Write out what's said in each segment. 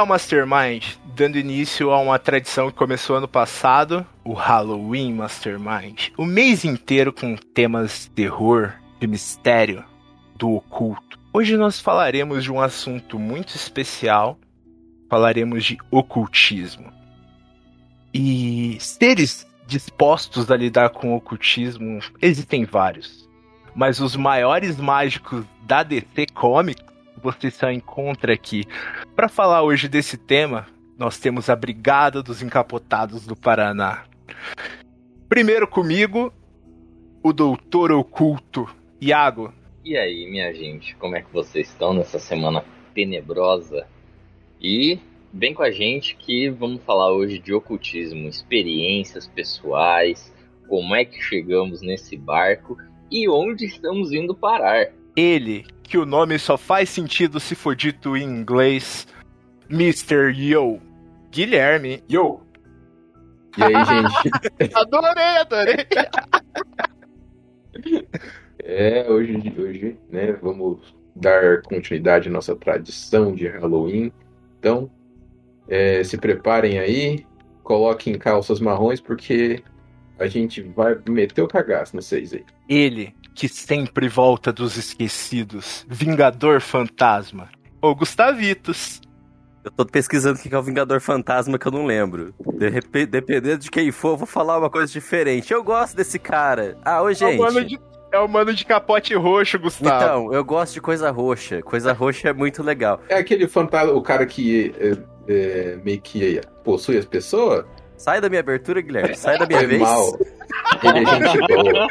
É Mastermind, dando início a uma tradição que começou ano passado, o Halloween Mastermind. O mês inteiro com temas de terror, de mistério, do oculto. Hoje nós falaremos de um assunto muito especial, falaremos de ocultismo. E seres dispostos a lidar com o ocultismo existem vários. Mas os maiores mágicos da DC Comics você só encontra aqui. Para falar hoje desse tema, nós temos a Brigada dos Encapotados do Paraná. Primeiro comigo, o Doutor Oculto, Iago. E aí, minha gente, como é que vocês estão nessa semana tenebrosa? E vem com a gente que vamos falar hoje de ocultismo, experiências pessoais, como é que chegamos nesse barco e onde estamos indo parar. Ele, que o nome só faz sentido se for dito em inglês, Mr. Yo, Guilherme. Yo! E aí, gente? adorei, adorei. É, hoje, hoje, né, vamos dar continuidade à nossa tradição de Halloween. Então, é, se preparem aí, coloquem calças marrons, porque a gente vai meter o cagaço vocês aí. Ele, que sempre volta dos esquecidos, Vingador Fantasma, ou Gustavitos. Eu tô pesquisando o que é o Vingador Fantasma que eu não lembro. De dependendo de quem for, eu vou falar uma coisa diferente. Eu gosto desse cara. Ah, ô, gente. É o mano de, é o mano de capote roxo, Gustavo. Então, eu gosto de coisa roxa. Coisa roxa é muito legal. É aquele fantasma, o cara que é, é, meio que possui as pessoas? Sai da minha abertura, Guilherme. Sai da minha Foi vez. mal. Ele é gente boa.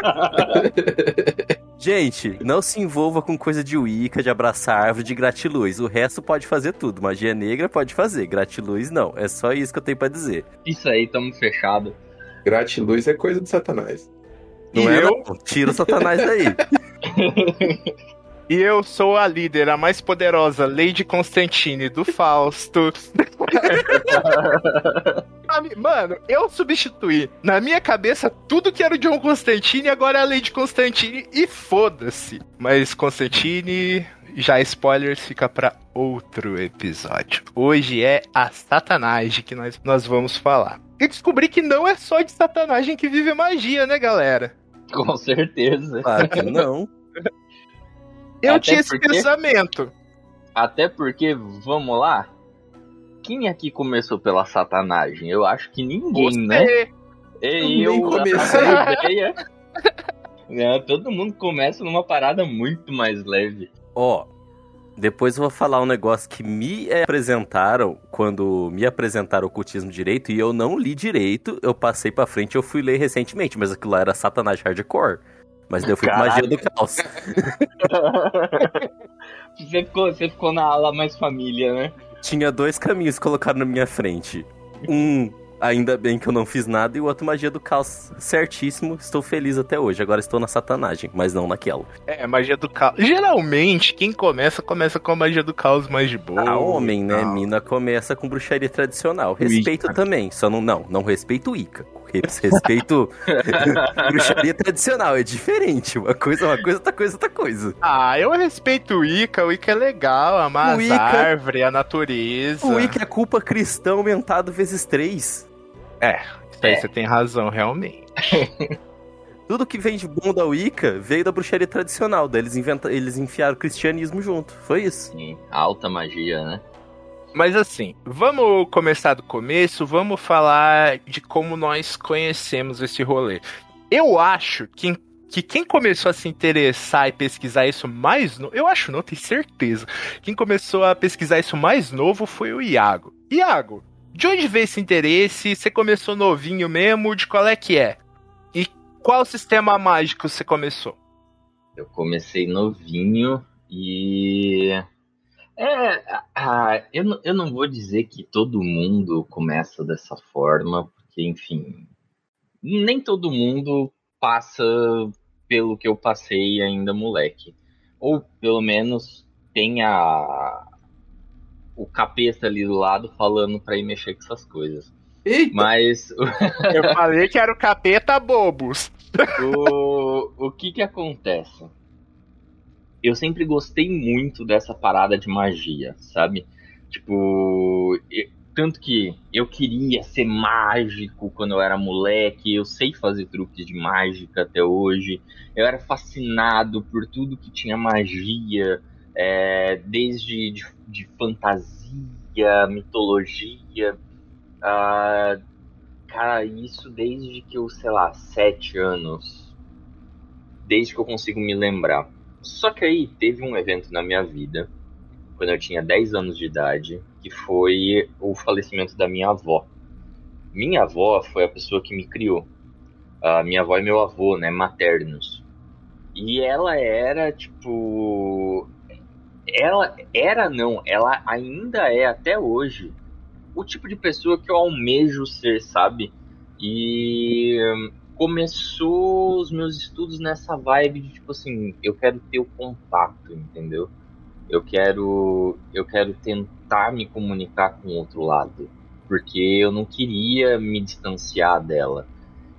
Gente, não se envolva com coisa de Wicca, de abraçar árvore, de gratiluz. O resto pode fazer tudo. Magia negra pode fazer. Gratiluz não. É só isso que eu tenho pra dizer. Isso aí, tamo fechado. Gratiluz é coisa de Satanás. E Não é, eu? não. Tira o satanás daí. E eu sou a líder, a mais poderosa, Lady Constantine do Fausto. Mano, eu substituí. Na minha cabeça, tudo que era o John Constantine agora é a Lady Constantine e foda-se. Mas Constantine, já spoilers, fica pra outro episódio. Hoje é a satanagem que nós, nós vamos falar. E descobri que não é só de satanagem que vive magia, né, galera? Com certeza. Claro que não. Eu Até tinha esse porque- pensamento. Até porque, vamos lá, quem aqui começou pela satanagem? Eu acho que ninguém, né? Você- E Nem eu, comecei. a ideia... É, todo mundo começa numa parada muito mais leve. Ó, depois eu vou falar um negócio que me apresentaram quando me apresentaram o ocultismo direito e eu não li direito, eu passei pra frente e eu fui ler recentemente, mas aquilo lá era Satanás Hardcore. Mas daí eu fui com magia do caos. Você ficou, você ficou na ala mais família, né? Tinha dois caminhos colocados na minha frente. Um, ainda bem que eu não fiz nada, e o outro, magia do caos. Certíssimo, estou feliz até hoje. Agora estou na satanagem, mas não naquela. É, magia do caos. Geralmente, quem começa, começa com a magia do caos mais de boa. A homem, né? Não. Mina começa com bruxaria tradicional. Respeito Wicca. também, só não, não, não respeito Ica. Respeito bruxaria tradicional, é diferente. Uma coisa, é uma coisa, outra coisa, outra coisa. Ah, eu respeito o Ica. O Ica é legal, amar O as Wicca- árvores, a natureza. O Ica é culpa cristã aumentado vezes três. Isso aí É. você tem razão, realmente. Tudo que vem de bom da Wicca veio da bruxaria tradicional. Daí eles, inventa... eles enfiaram o cristianismo junto. Foi isso. Sim, alta magia, né? Mas assim, vamos começar do começo, vamos falar de como nós conhecemos esse rolê. Eu acho que, que quem começou a se interessar e pesquisar isso mais eu acho não, tenho certeza. Quem começou a pesquisar isso mais novo foi o Iago. Iago, de onde veio esse interesse? Você começou novinho mesmo? De qual é que é? E qual sistema mágico você começou? Eu comecei novinho E. É, ah, eu, não- eu não vou dizer que todo mundo começa dessa forma, porque, enfim, nem todo mundo passa pelo que eu passei ainda moleque. Ou pelo menos tem a, o capeta ali do lado falando pra ir mexer com essas coisas. Eita! Mas Eu falei que era o capeta bobos. o, o que que acontece? Eu sempre gostei muito dessa parada de magia, sabe? Tipo, e- tanto que eu queria ser mágico quando eu era moleque, eu sei fazer truques de mágica até hoje. Eu era fascinado por tudo que tinha magia, é, desde de, de fantasia, mitologia. ah, Cara, isso desde que eu, sei lá, sete anos. Desde que eu consigo me lembrar. Só que aí teve um evento na minha vida, quando eu tinha 10 anos de idade, que foi o falecimento da minha avó. Minha avó foi a pessoa que me criou. A minha avó e meu avô, né, maternos. E ela era, tipo. Ela era, não, ela ainda é até hoje o tipo de pessoa que eu almejo ser, sabe? E começou os meus estudos nessa vibe de tipo assim, eu quero ter o contato, entendeu? Eu quero eu quero tentar me comunicar com o outro lado, porque eu não queria me distanciar dela.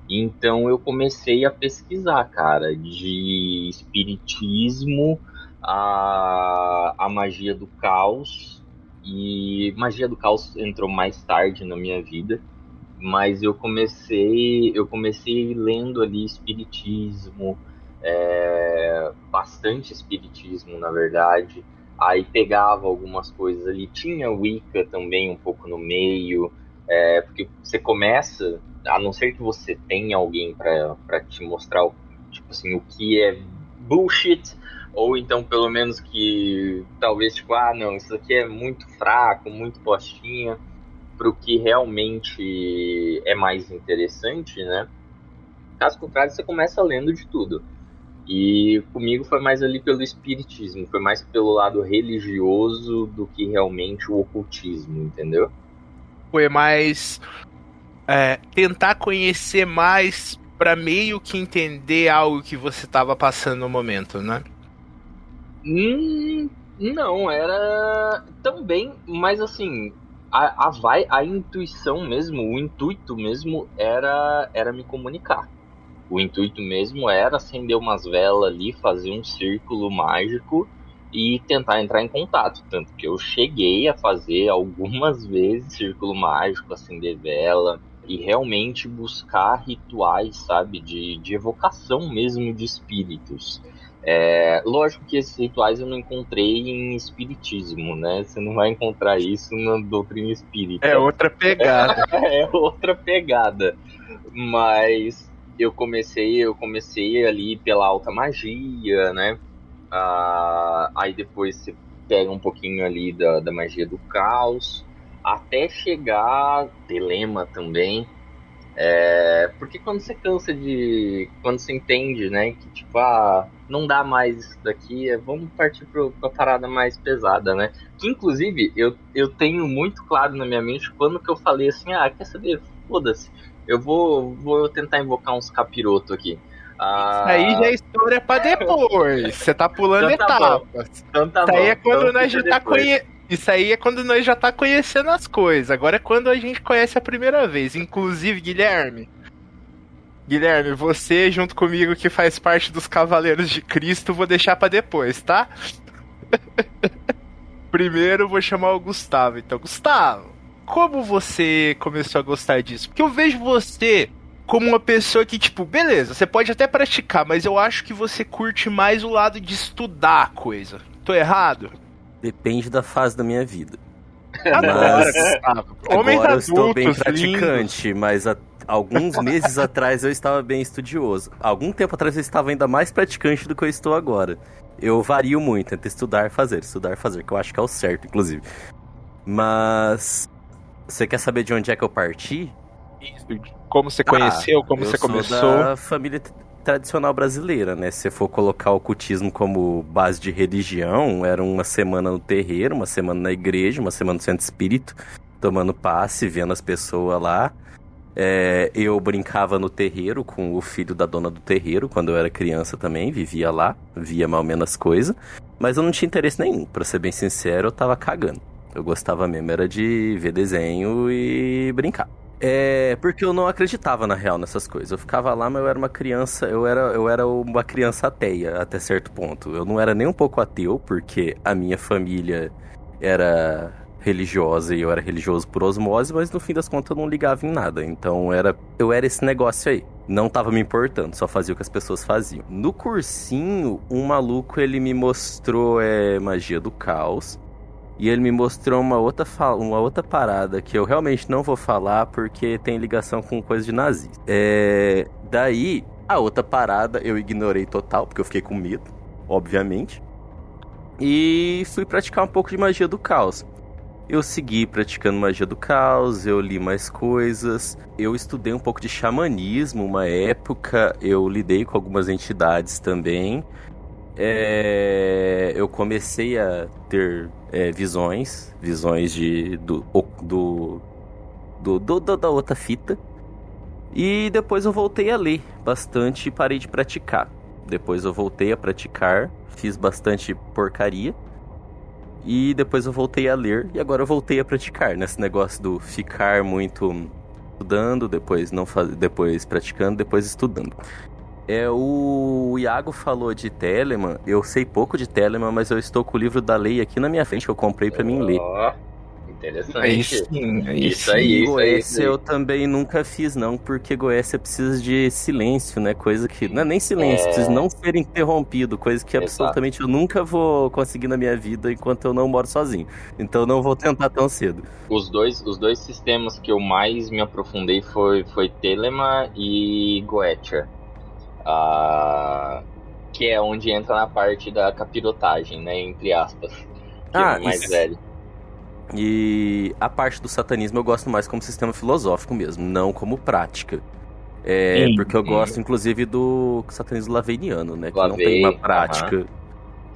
Então eu comecei a pesquisar, cara, de espiritismo, a, a magia do caos e magia do caos entrou mais tarde na minha vida, mas eu comecei eu comecei lendo ali espiritismo, é, bastante espiritismo na verdade. Aí pegava algumas coisas ali, tinha Wicca também um pouco no meio, é, porque você começa, a não ser que você tenha alguém para te mostrar tipo assim, o que é bullshit, ou então pelo menos que talvez tipo, ah não, isso aqui é muito fraco, muito postinha, pro que realmente é mais interessante, né? Caso contrário, você começa lendo de tudo. E comigo foi mais ali pelo espiritismo, foi mais pelo lado religioso do que realmente o ocultismo, entendeu? Foi mais. é, tentar conhecer mais pra meio que entender algo que você tava passando no momento, né? Hum, não, era também, mas assim, a, a, vai, a intuição mesmo, o intuito mesmo era, era me comunicar. O intuito mesmo era acender umas velas ali, fazer um círculo mágico e tentar entrar em contato. Tanto que eu cheguei a fazer algumas vezes círculo mágico, acender vela e realmente buscar rituais, sabe, de, de evocação mesmo de espíritos. É, lógico que esses rituais eu não encontrei em espiritismo, né? Você não vai encontrar isso na doutrina espírita. É outra pegada. é outra pegada. Mas eu comecei, eu comecei ali pela alta magia, né? Ah, aí depois você pega um pouquinho ali da, da magia do caos, até chegar telema também. É, porque quando você cansa de. Quando você entende, né? Que tipo, ah, não dá mais isso daqui, é, vamos partir pro, pra parada mais pesada, né? Que inclusive eu, eu tenho muito claro na minha mente quando que eu falei assim, ah, quer saber? Foda-se, eu vou, vou tentar invocar uns capiroto aqui. Ah, Isso aí já é história pra depois. Você tá pulando Então tá etapas. então tá Isso aí bom, é quando então nós já tá conhe... Isso aí é quando nós já tá conhecendo as coisas. Agora é quando a gente conhece a primeira vez. Inclusive, Guilherme. Guilherme, você junto comigo que faz parte dos Cavaleiros de Cristo, vou deixar pra depois, tá? Primeiro vou chamar o Gustavo. Então, Gustavo, como você começou a gostar disso? Porque eu vejo você como uma pessoa que, tipo, beleza, você pode até praticar, mas eu acho que você curte mais o lado de estudar a coisa. Tô errado? Depende da fase da minha vida. Agora, Mas- Gustavo. Homens Agora eu adultos, estou bem lindos. praticante, mas há alguns meses atrás eu estava bem estudioso. Algum tempo atrás eu estava ainda mais praticante do que eu estou agora. Eu vario muito entre estudar e fazer, estudar e fazer, que eu acho que é o certo, inclusive. Mas você quer saber de onde é que eu parti? Como você conheceu, como eu você sou começou. da família tradicional brasileira, né? Se você for colocar o ocultismo como base de religião, era uma semana no terreiro, uma semana na igreja, uma semana no centro espírito, tomando passe, vendo as pessoas lá. É, eu brincava no terreiro com o filho da dona do terreiro quando eu era criança também, vivia lá, via mal menos coisa, mas eu não tinha interesse nenhum, para ser bem sincero, eu tava cagando. Eu gostava mesmo era de ver desenho e brincar. É, porque eu não acreditava na real nessas coisas. Eu ficava lá, mas eu era uma criança, eu era, eu era uma criança ateia até certo ponto. Eu não era nem um pouco ateu, porque a minha família era religiosa e eu era religioso por osmose, mas no fim das contas eu não ligava em nada. Então era, eu era esse negócio aí. Não tava me importando, só fazia o que as pessoas faziam. No cursinho, um maluco ele me mostrou é, magia do caos. E ele me mostrou uma outra, uma outra parada que eu realmente não vou falar porque tem ligação com coisa de nazista. É... Daí, a outra parada eu ignorei total, porque eu fiquei com medo, obviamente. E fui praticar um pouco de magia do caos. Eu segui praticando magia do caos, eu li mais coisas, eu estudei um pouco de xamanismo uma época, eu lidei com algumas entidades também. É, eu comecei a ter é, visões, visões de do, do, do, do, da outra fita. E depois eu voltei a ler bastante e parei de praticar. Depois eu voltei a praticar, fiz bastante porcaria. E depois eu voltei a ler e agora eu voltei a praticar nesse negócio do ficar muito estudando, depois não faz, depois praticando, depois estudando. É, o Iago falou de Telemann. Eu sei pouco de Telemann, mas eu estou com o livro da lei aqui na minha frente que eu comprei para mim ler. Interessante. Aí sim, aí Isso sim. aí. Goécia eu também nunca fiz, não, porque Goécia precisa de silêncio, né? Coisa que. Não é nem silêncio, É. precisa não ser interrompido, coisa que Exato. absolutamente eu nunca vou conseguir na minha vida enquanto eu não moro sozinho. Então eu não vou tentar tão cedo. Os dois, os dois sistemas que eu mais me aprofundei foi, foi Telema e Goetia. Ah, que é onde entra na parte da capirotagem, né? Entre aspas. Que Ah, é mais isso. velho. E a parte do satanismo eu gosto mais como sistema filosófico mesmo, não como prática. É, Sim. porque eu gosto, inclusive, do satanismo laveniano, né? Que não tem uma prática.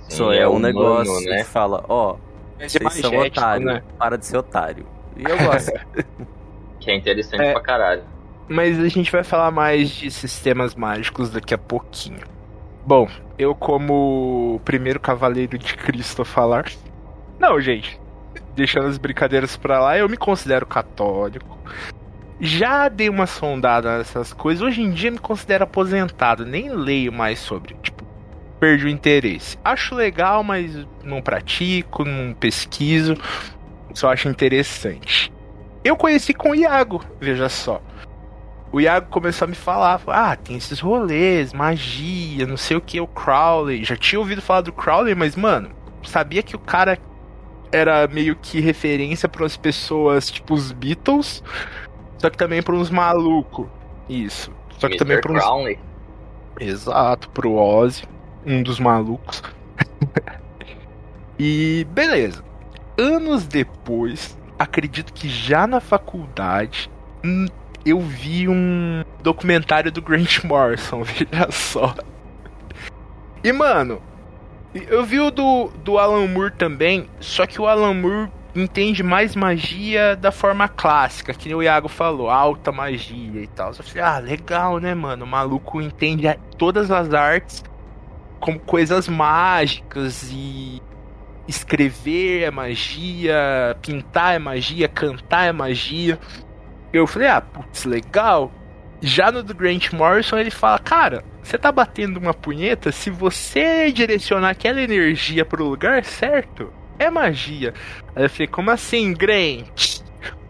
Sim, Só é, um humano, negócio né? que fala, ó, Mas vocês são otários, né? para de ser otário. E eu gosto. Que é interessante É. pra caralho. Mas a gente vai falar mais de sistemas mágicos daqui a pouquinho. Bom, eu como o primeiro cavaleiro de Cristo a falar. Não, gente. Deixando as brincadeiras pra lá, eu me considero católico. Já dei uma sondada nessas coisas. Hoje em dia me considero aposentado. Nem leio mais sobre. Tipo, perdi o interesse. Acho legal, mas não pratico, não pesquiso. Só acho interessante. Eu conheci com o Iago, veja só o Iago começou a me falar, ah, tem esses rolês, magia, não sei o que, o Crowley. Já tinha ouvido falar do Crowley, mas, mano, sabia que o cara era meio que referência para as pessoas, tipo os Beatles, só que também para uns malucos. Isso. Só que também Mr. para uns. Brownlee. Exato, pro Ozzy, um dos malucos. e beleza. Anos depois, acredito que já na faculdade, hum, eu vi um documentário do Grant Morrison, veja só. E mano, eu vi o do, do Alan Moore também, só que o Alan Moore entende mais magia da forma clássica, que o Iago falou, alta magia e tal. Eu falei, ah, legal, né, mano? O maluco entende todas as artes como coisas mágicas e escrever é magia, pintar é magia, cantar é magia. Eu falei, ah, putz, legal. Já no do Grant Morrison ele fala, cara, você tá batendo uma punheta, se você direcionar aquela energia pro lugar certo, é magia. Aí eu falei, como assim, Grant?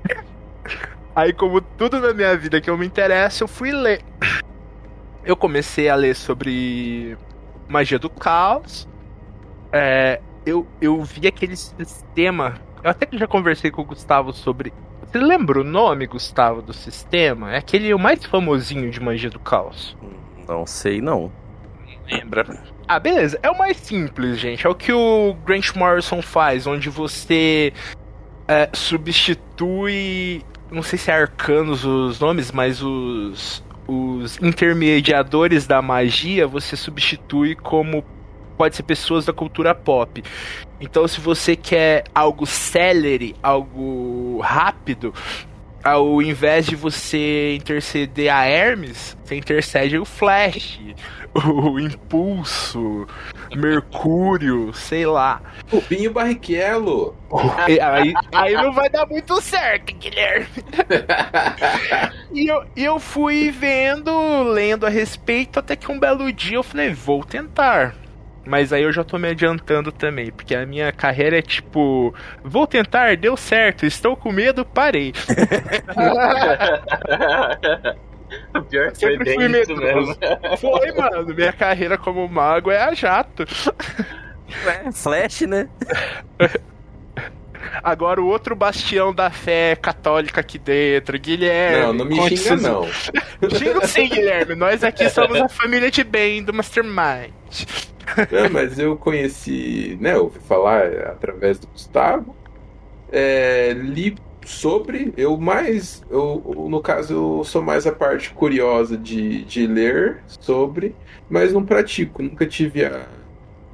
Aí, como tudo na minha vida que eu me interesso, eu fui ler. Eu comecei a ler sobre magia do caos. É, eu, eu vi aquele sistema. Eu até que já conversei com o Gustavo sobre. Você lembra o nome, Gustavo, do sistema? É aquele o mais famosinho de magia do caos. Não sei, não. Lembra? Ah, beleza. É o mais simples, gente. É o que o Grant Morrison faz, onde você é, substitui. Não sei se é arcanos os nomes, mas os. os intermediadores da magia você substitui como pode ser pessoas da cultura pop. Então, se você quer algo celery, algo rápido, ao invés de você interceder a Hermes, você intercede o Flash, o Impulso, Mercúrio, sei lá. O Binho Barrichello. Aí, aí não vai dar muito certo, Guilherme. e eu, eu fui vendo, lendo a respeito, até que um belo dia eu falei, vou tentar. Mas aí eu já tô me adiantando também, porque a minha carreira é tipo, vou tentar, deu certo, estou com medo, parei. o pior que foi Sempre bem fui isso mesmo. Foi, mano, minha carreira como mago é a jato. É, Flash, né? Agora o outro bastião da fé católica aqui dentro, Guilherme. Não, não me xinga, seus- não. Xinga sim, Guilherme. Nós aqui somos a família de bem do Mastermind. Não, mas eu conheci, né? Ouvi falar através do Gustavo. É, li sobre, eu mais, eu, no caso, eu sou mais a parte curiosa de, de ler sobre, mas não pratico, nunca tive a,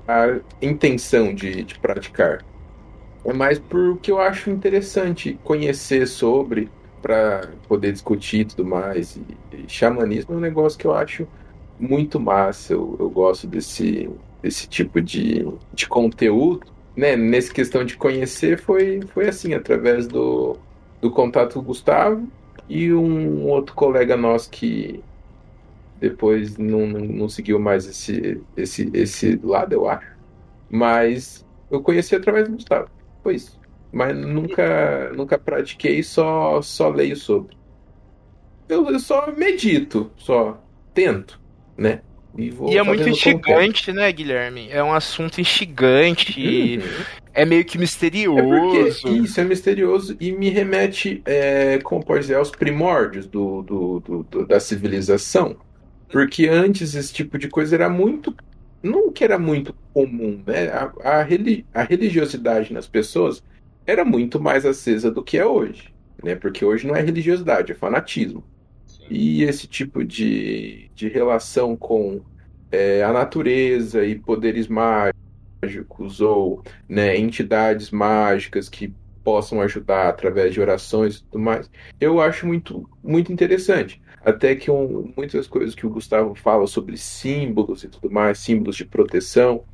a intenção de, de praticar. É mais porque eu acho interessante conhecer sobre, para poder discutir e tudo mais. E, e xamanismo é um negócio que eu acho muito massa. Eu, eu gosto desse, desse tipo de, de conteúdo. Né? Nessa questão de conhecer, foi, foi assim, através do, do contato com o Gustavo e um outro colega nosso que depois não, não, não seguiu mais esse, esse, esse lado, eu acho. Mas eu conheci através do Gustavo. Foi isso. Mas nunca, nunca pratiquei, só, só leio sobre. Eu, eu só medito, só tento, né? vou E é muito instigante, né, Guilherme? É um assunto instigante. e Uhum. É meio que É misterioso. porque isso é misterioso e me remete, é, como pode dizer, aos primórdios do, do- do- do- da civilização. Porque antes esse tipo de coisa era muito. Não que era muito comum, né? A, a, reli- a religiosidade nas pessoas era muito mais acesa do que é hoje. Né? Porque hoje não é religiosidade, é fanatismo. E esse tipo de, de relação com é, a natureza e poderes mágicos ou né, entidades mágicas que possam ajudar através de orações e tudo mais, eu acho muito, muito interessante. Até que um, muitas coisas que o Gustavo fala sobre símbolos e tudo mais, símbolos de proteção,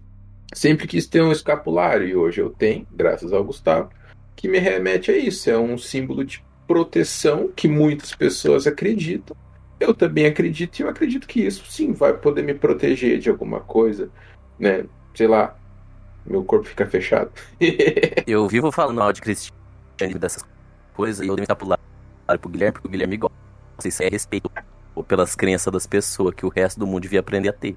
sempre quis ter um escapulário, e hoje eu tenho, graças ao Gustavo, que me remete a isso. É um símbolo de proteção que muitas pessoas acreditam. Eu também acredito, e eu acredito que isso sim vai poder me proteger de alguma coisa, né? Sei lá, meu corpo fica fechado. Eu vivo falando mal de cristianismo dessas coisas e eu devo estar pro pro Guilherme, porque o Guilherme gosta. Isso é respeito pelas crenças das pessoas que o resto do mundo devia aprender a ter.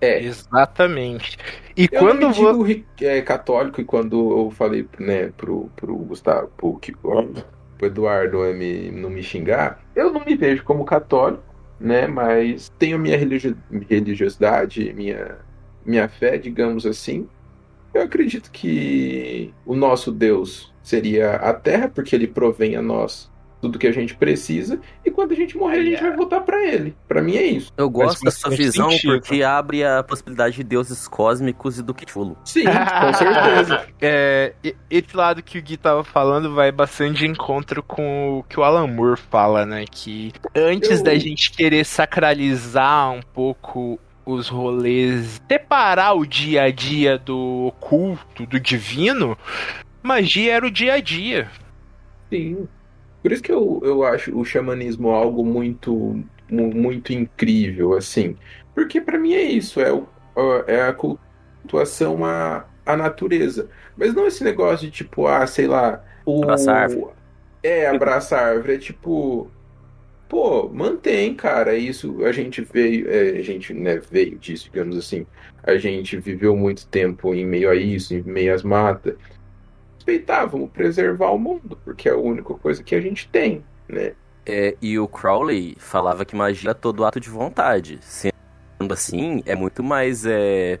É, Exatamente. E Eu quando você. digo é, católico e quando eu falei né, pro, pro Gustavo, pro, que- pro Eduardo é, me, não me xingar, eu não me vejo como católico, né? Mas tenho minha religio- religiosidade, minha, minha fé, digamos assim. Eu acredito que o nosso Deus seria a terra, porque ele provém a nós tudo que a gente precisa, e quando a gente morrer, a gente vai voltar para ele. Para mim é isso. Eu gosto da sua bastante visão sentido. porque abre a possibilidade de deuses cósmicos e do Cthulhu. Sim, com certeza. É, esse lado que o Gui tava falando vai bastante de encontro com o que o Alan Moore fala, né? Que antes Eu- da gente querer sacralizar um pouco os rolês, separar o dia a dia do oculto, do divino, magia era o dia a dia. Sim. Por isso que eu, eu acho o xamanismo algo muito, mu- muito incrível, assim. Porque pra mim é isso, é, o, é a cultuação à, à natureza. Mas não esse negócio de tipo, ah, sei lá, o. Abraçar árvore. É, abraçar árvore. É tipo. Pô, mantém, cara. Isso a gente veio. é, a gente né, veio disso, digamos assim. A gente viveu muito tempo em meio a isso, em meio às matas respeitar, vamos preservar o mundo, porque é a única coisa que a gente tem, né? É, e o Crowley falava que magia é todo ato de vontade. Sendo assim, é muito mais é,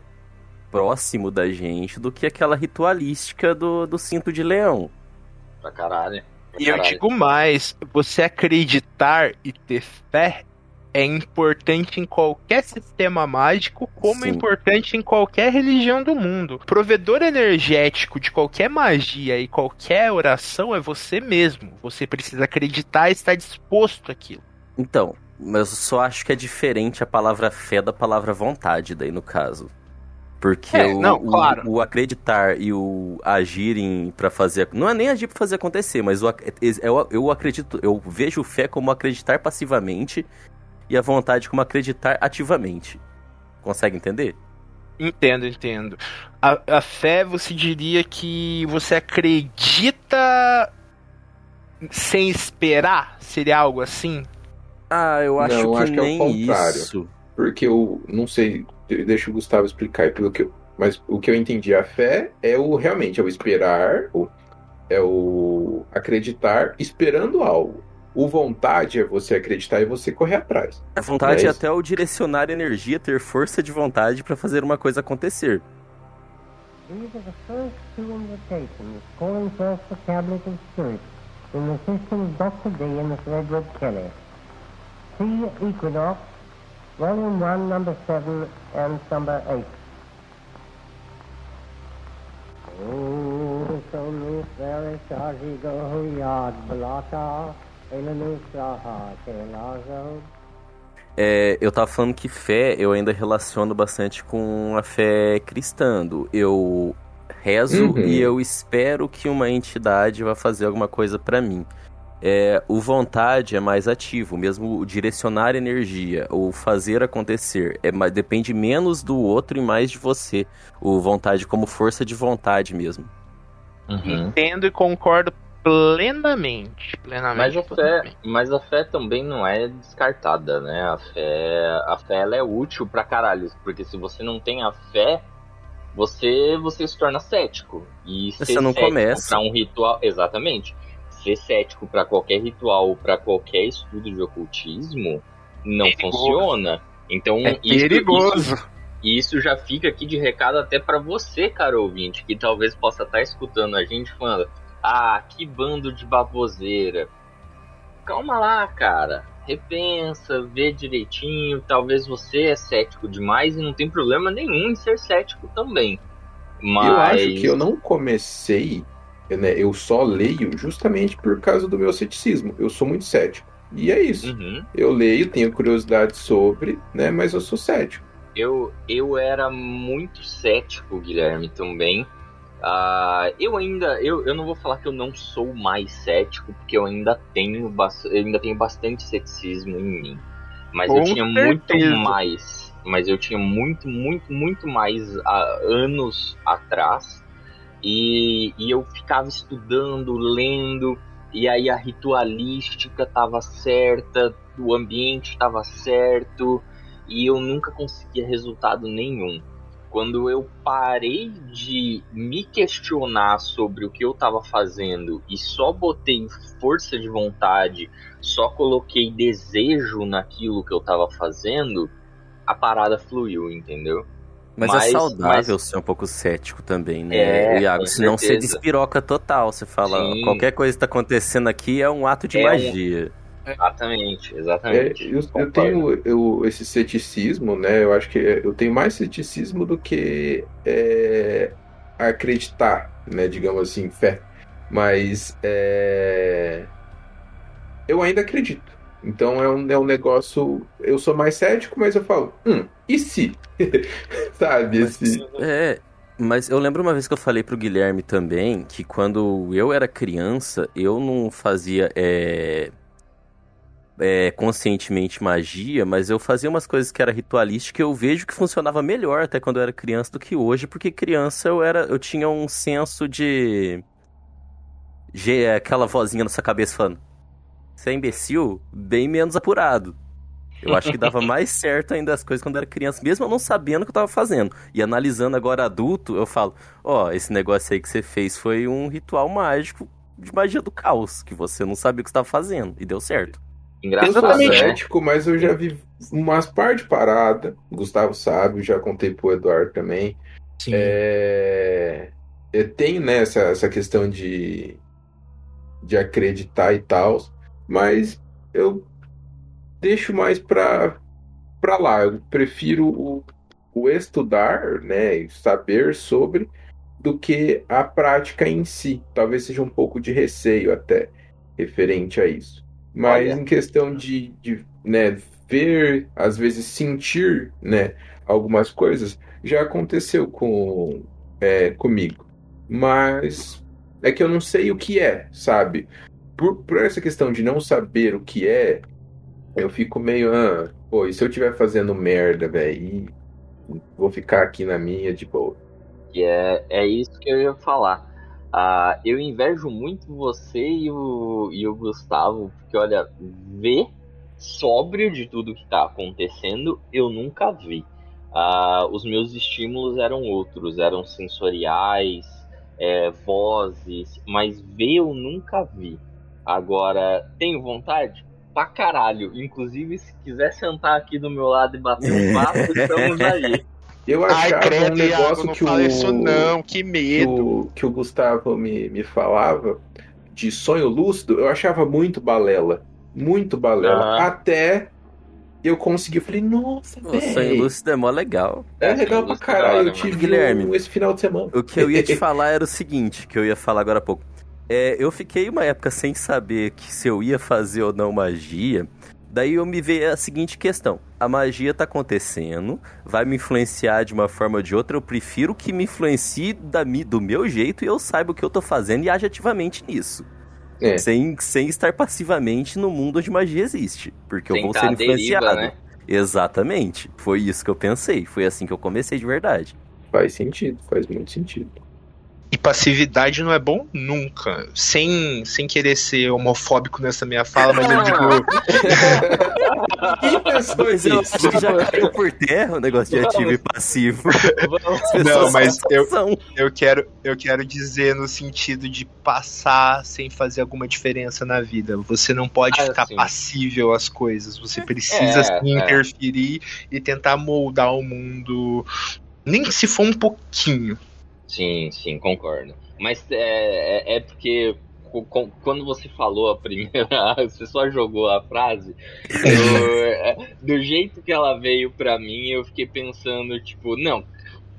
próximo da gente do que aquela ritualística do, do cinto de leão. Pra caralho. Pra E eu caralho. digo mais, você acreditar e ter fé é importante em qualquer sistema mágico, como é Sim. importante em qualquer religião do mundo. Provedor energético de qualquer magia e qualquer oração é você mesmo. Você precisa acreditar e estar disposto àquilo. Então, mas eu só acho que é diferente a palavra fé da palavra vontade, daí no caso. Porque É, o, não, o- claro. o acreditar e o agirem pra fazer. Não é nem agir pra fazer acontecer, mas o eu, eu acredito. Eu vejo fé como acreditar passivamente e a vontade como acreditar ativamente. Consegue entender? Entendo, entendo. A, a fé, você diria que você acredita sem esperar? Seria algo assim? Ah, eu acho Não, que acho que é o contrário. isso. Porque eu não sei, deixa o Gustavo explicar pelo que eu, mas o que eu entendi a fé é o realmente é o esperar, é o acreditar esperando algo. O vontade é você acreditar e você correr atrás. A vontade É é até o direcionar energia, ter força de vontade pra fazer uma coisa acontecer. These are the first two invitations calling forth the tablet of spirit in the system of Dr. D and Mr. Edward Kelly. See Equinox, Volume 1, Number 7 and Number 8. Oh, so new very chargy go yard blota, ele É, eu tava falando que fé eu ainda relaciono bastante com a fé cristã. do Eu rezo Uhum. e eu espero que uma entidade vá fazer alguma coisa pra mim. É, o vontade é mais ativo, mesmo o direcionar energia, ou fazer acontecer, é, mais- depende menos do outro e mais de você. O vontade como força de vontade mesmo. Uhum. Entendo e concordo plenamente. Plenamente. Mas a, fé, mas a fé também não é descartada, né? A fé, a fé ela é útil pra caralho, porque se você não tem a fé, você você se torna cético. E Você não começa. pra um ritual, exatamente. Ser cético pra qualquer ritual, pra qualquer estudo de ocultismo, não Perigoso. funciona. Então, É isso, perigoso. isso- e isso já fica aqui de recado até pra você, cara ouvinte, que talvez possa estar escutando a gente falando: "Ah, que bando de baboseira". Calma lá, cara. Repensa, vê direitinho. Talvez você é cético demais e não tem problema nenhum em ser cético também. Mas Eu acho que eu não comecei, né, eu só leio justamente por causa do meu ceticismo. Eu sou muito cético. E é isso. Uhum. Eu leio, tenho curiosidade sobre, né, mas eu sou cético. Eu, eu era muito cético, Guilherme, também. Ah, eu ainda, eu, eu não vou falar que eu não sou mais cético, porque eu ainda tenho, eu ainda tenho bastante ceticismo em mim. Mas eu Com tinha muito certeza. mais, mas eu tinha muito, muito, muito mais há anos atrás. E, e eu ficava estudando, lendo, e aí a ritualística estava certa, o ambiente estava certo, e eu nunca conseguia resultado nenhum. Quando eu parei de me questionar sobre o que eu estava fazendo e só botei força de vontade, só coloquei desejo naquilo que eu estava fazendo, a parada fluiu, entendeu? Mas, Mas- é saudável mas- ser um pouco cético também, né, É, Iago? Senão você certeza. despiroca total. Você fala, Sim. qualquer coisa que tá acontecendo aqui é um ato de É um- Exatamente, É, exatamente. eu, eu Concordo. tenho eu- esse ceticismo, né? Eu acho que é- eu tenho mais ceticismo do que é, acreditar, né? Digamos assim, fé. Mas é, eu ainda acredito. Então é um, é um negócio. Eu sou mais cético, mas eu falo, hum, e se? Sabe? Esse, É, mas eu lembro uma vez que eu falei pro Guilherme também que quando eu era criança, eu não fazia é, é, conscientemente magia, mas eu fazia umas coisas que era ritualística e eu vejo que funcionava melhor até quando eu era criança do que hoje, porque criança eu era, eu tinha um senso de, de aquela vozinha na sua cabeça falando, você é imbecil, bem menos apurado. Eu acho que dava mais certo ainda as coisas quando eu era criança, mesmo eu não sabendo o que eu tava fazendo. E analisando agora adulto, eu falo, ó, esse negócio aí que você fez foi um ritual mágico de magia do caos, que você não sabia o que você tava fazendo, e deu certo. Eu Engraçado, sou Exatamente. né? cético, mas eu já vi umas par de parada. Gustavo sabe, já contei pro Eduardo também. Sim. É, eu tenho né, essa, essa questão de, de acreditar e tal, mas eu deixo mais pra, pra lá. Eu prefiro o, o estudar, né, saber sobre, do que a prática em si. Talvez seja um pouco de receio até referente a isso. Mas Olha. em questão de, de né, ver, às vezes sentir né, algumas coisas, já aconteceu com, é, comigo. Mas é que eu não sei o que é, sabe? Por, por essa questão de não saber o que é, eu fico meio, ah, pô, e se eu estiver fazendo merda, velho? Vou ficar aqui na minha de boa. E é, é isso que eu ia falar. Ah, eu invejo muito você e o, e o Gustavo, porque olha, ver sóbrio de tudo que tá acontecendo, eu nunca vi. Ah, os meus estímulos eram outros, eram sensoriais, é, vozes, mas ver eu nunca vi. Agora, tenho vontade? Pra caralho. Inclusive, se quiser sentar aqui do meu lado e bater um papo, estamos aí. Eu Ai, achava credo, um Iago, negócio não que o, isso não, que que medo. o, que o Gustavo me, me falava de sonho lúcido, eu achava muito balela. Muito balela. Aham. Até eu consegui. Eu falei, nossa, O sonho velho. lúcido é mó legal. É legal pra caralho. Eu tive Guilherme. um, esse final de semana. O que eu ia te falar era o seguinte, que eu ia falar agora há pouco. É, eu fiquei uma época sem saber que se eu ia fazer ou não magia. Daí eu me veio a seguinte questão: a magia tá acontecendo, vai me influenciar de uma forma ou de outra. Eu prefiro que me influencie da, do meu jeito e eu saiba o que eu tô fazendo e age ativamente nisso. É. Sem, sem estar passivamente no mundo onde magia existe. Porque eu Sem vou ser à deriva, influenciado. né? Exatamente. Foi isso que eu pensei. Foi assim que eu comecei de verdade. Faz sentido, faz muito sentido. E passividade não é bom nunca. Sem, sem querer ser homofóbico nessa minha fala, mas eu digo. Eu acho que já caiu por terra o negócio de ativo e passivo. Não, mas eu-. Eu quero, eu quero dizer no sentido de passar sem fazer alguma diferença na vida. Você não pode Ah, ficar sim. passível às coisas. Você precisa É, sim, é. interferir e tentar moldar o mundo. Nem se for um pouquinho. Sim, sim, concordo. Mas é, é, é porque quando você falou a primeira, você só jogou a frase, eu- é, do jeito que ela veio pra mim, eu fiquei pensando, tipo, não,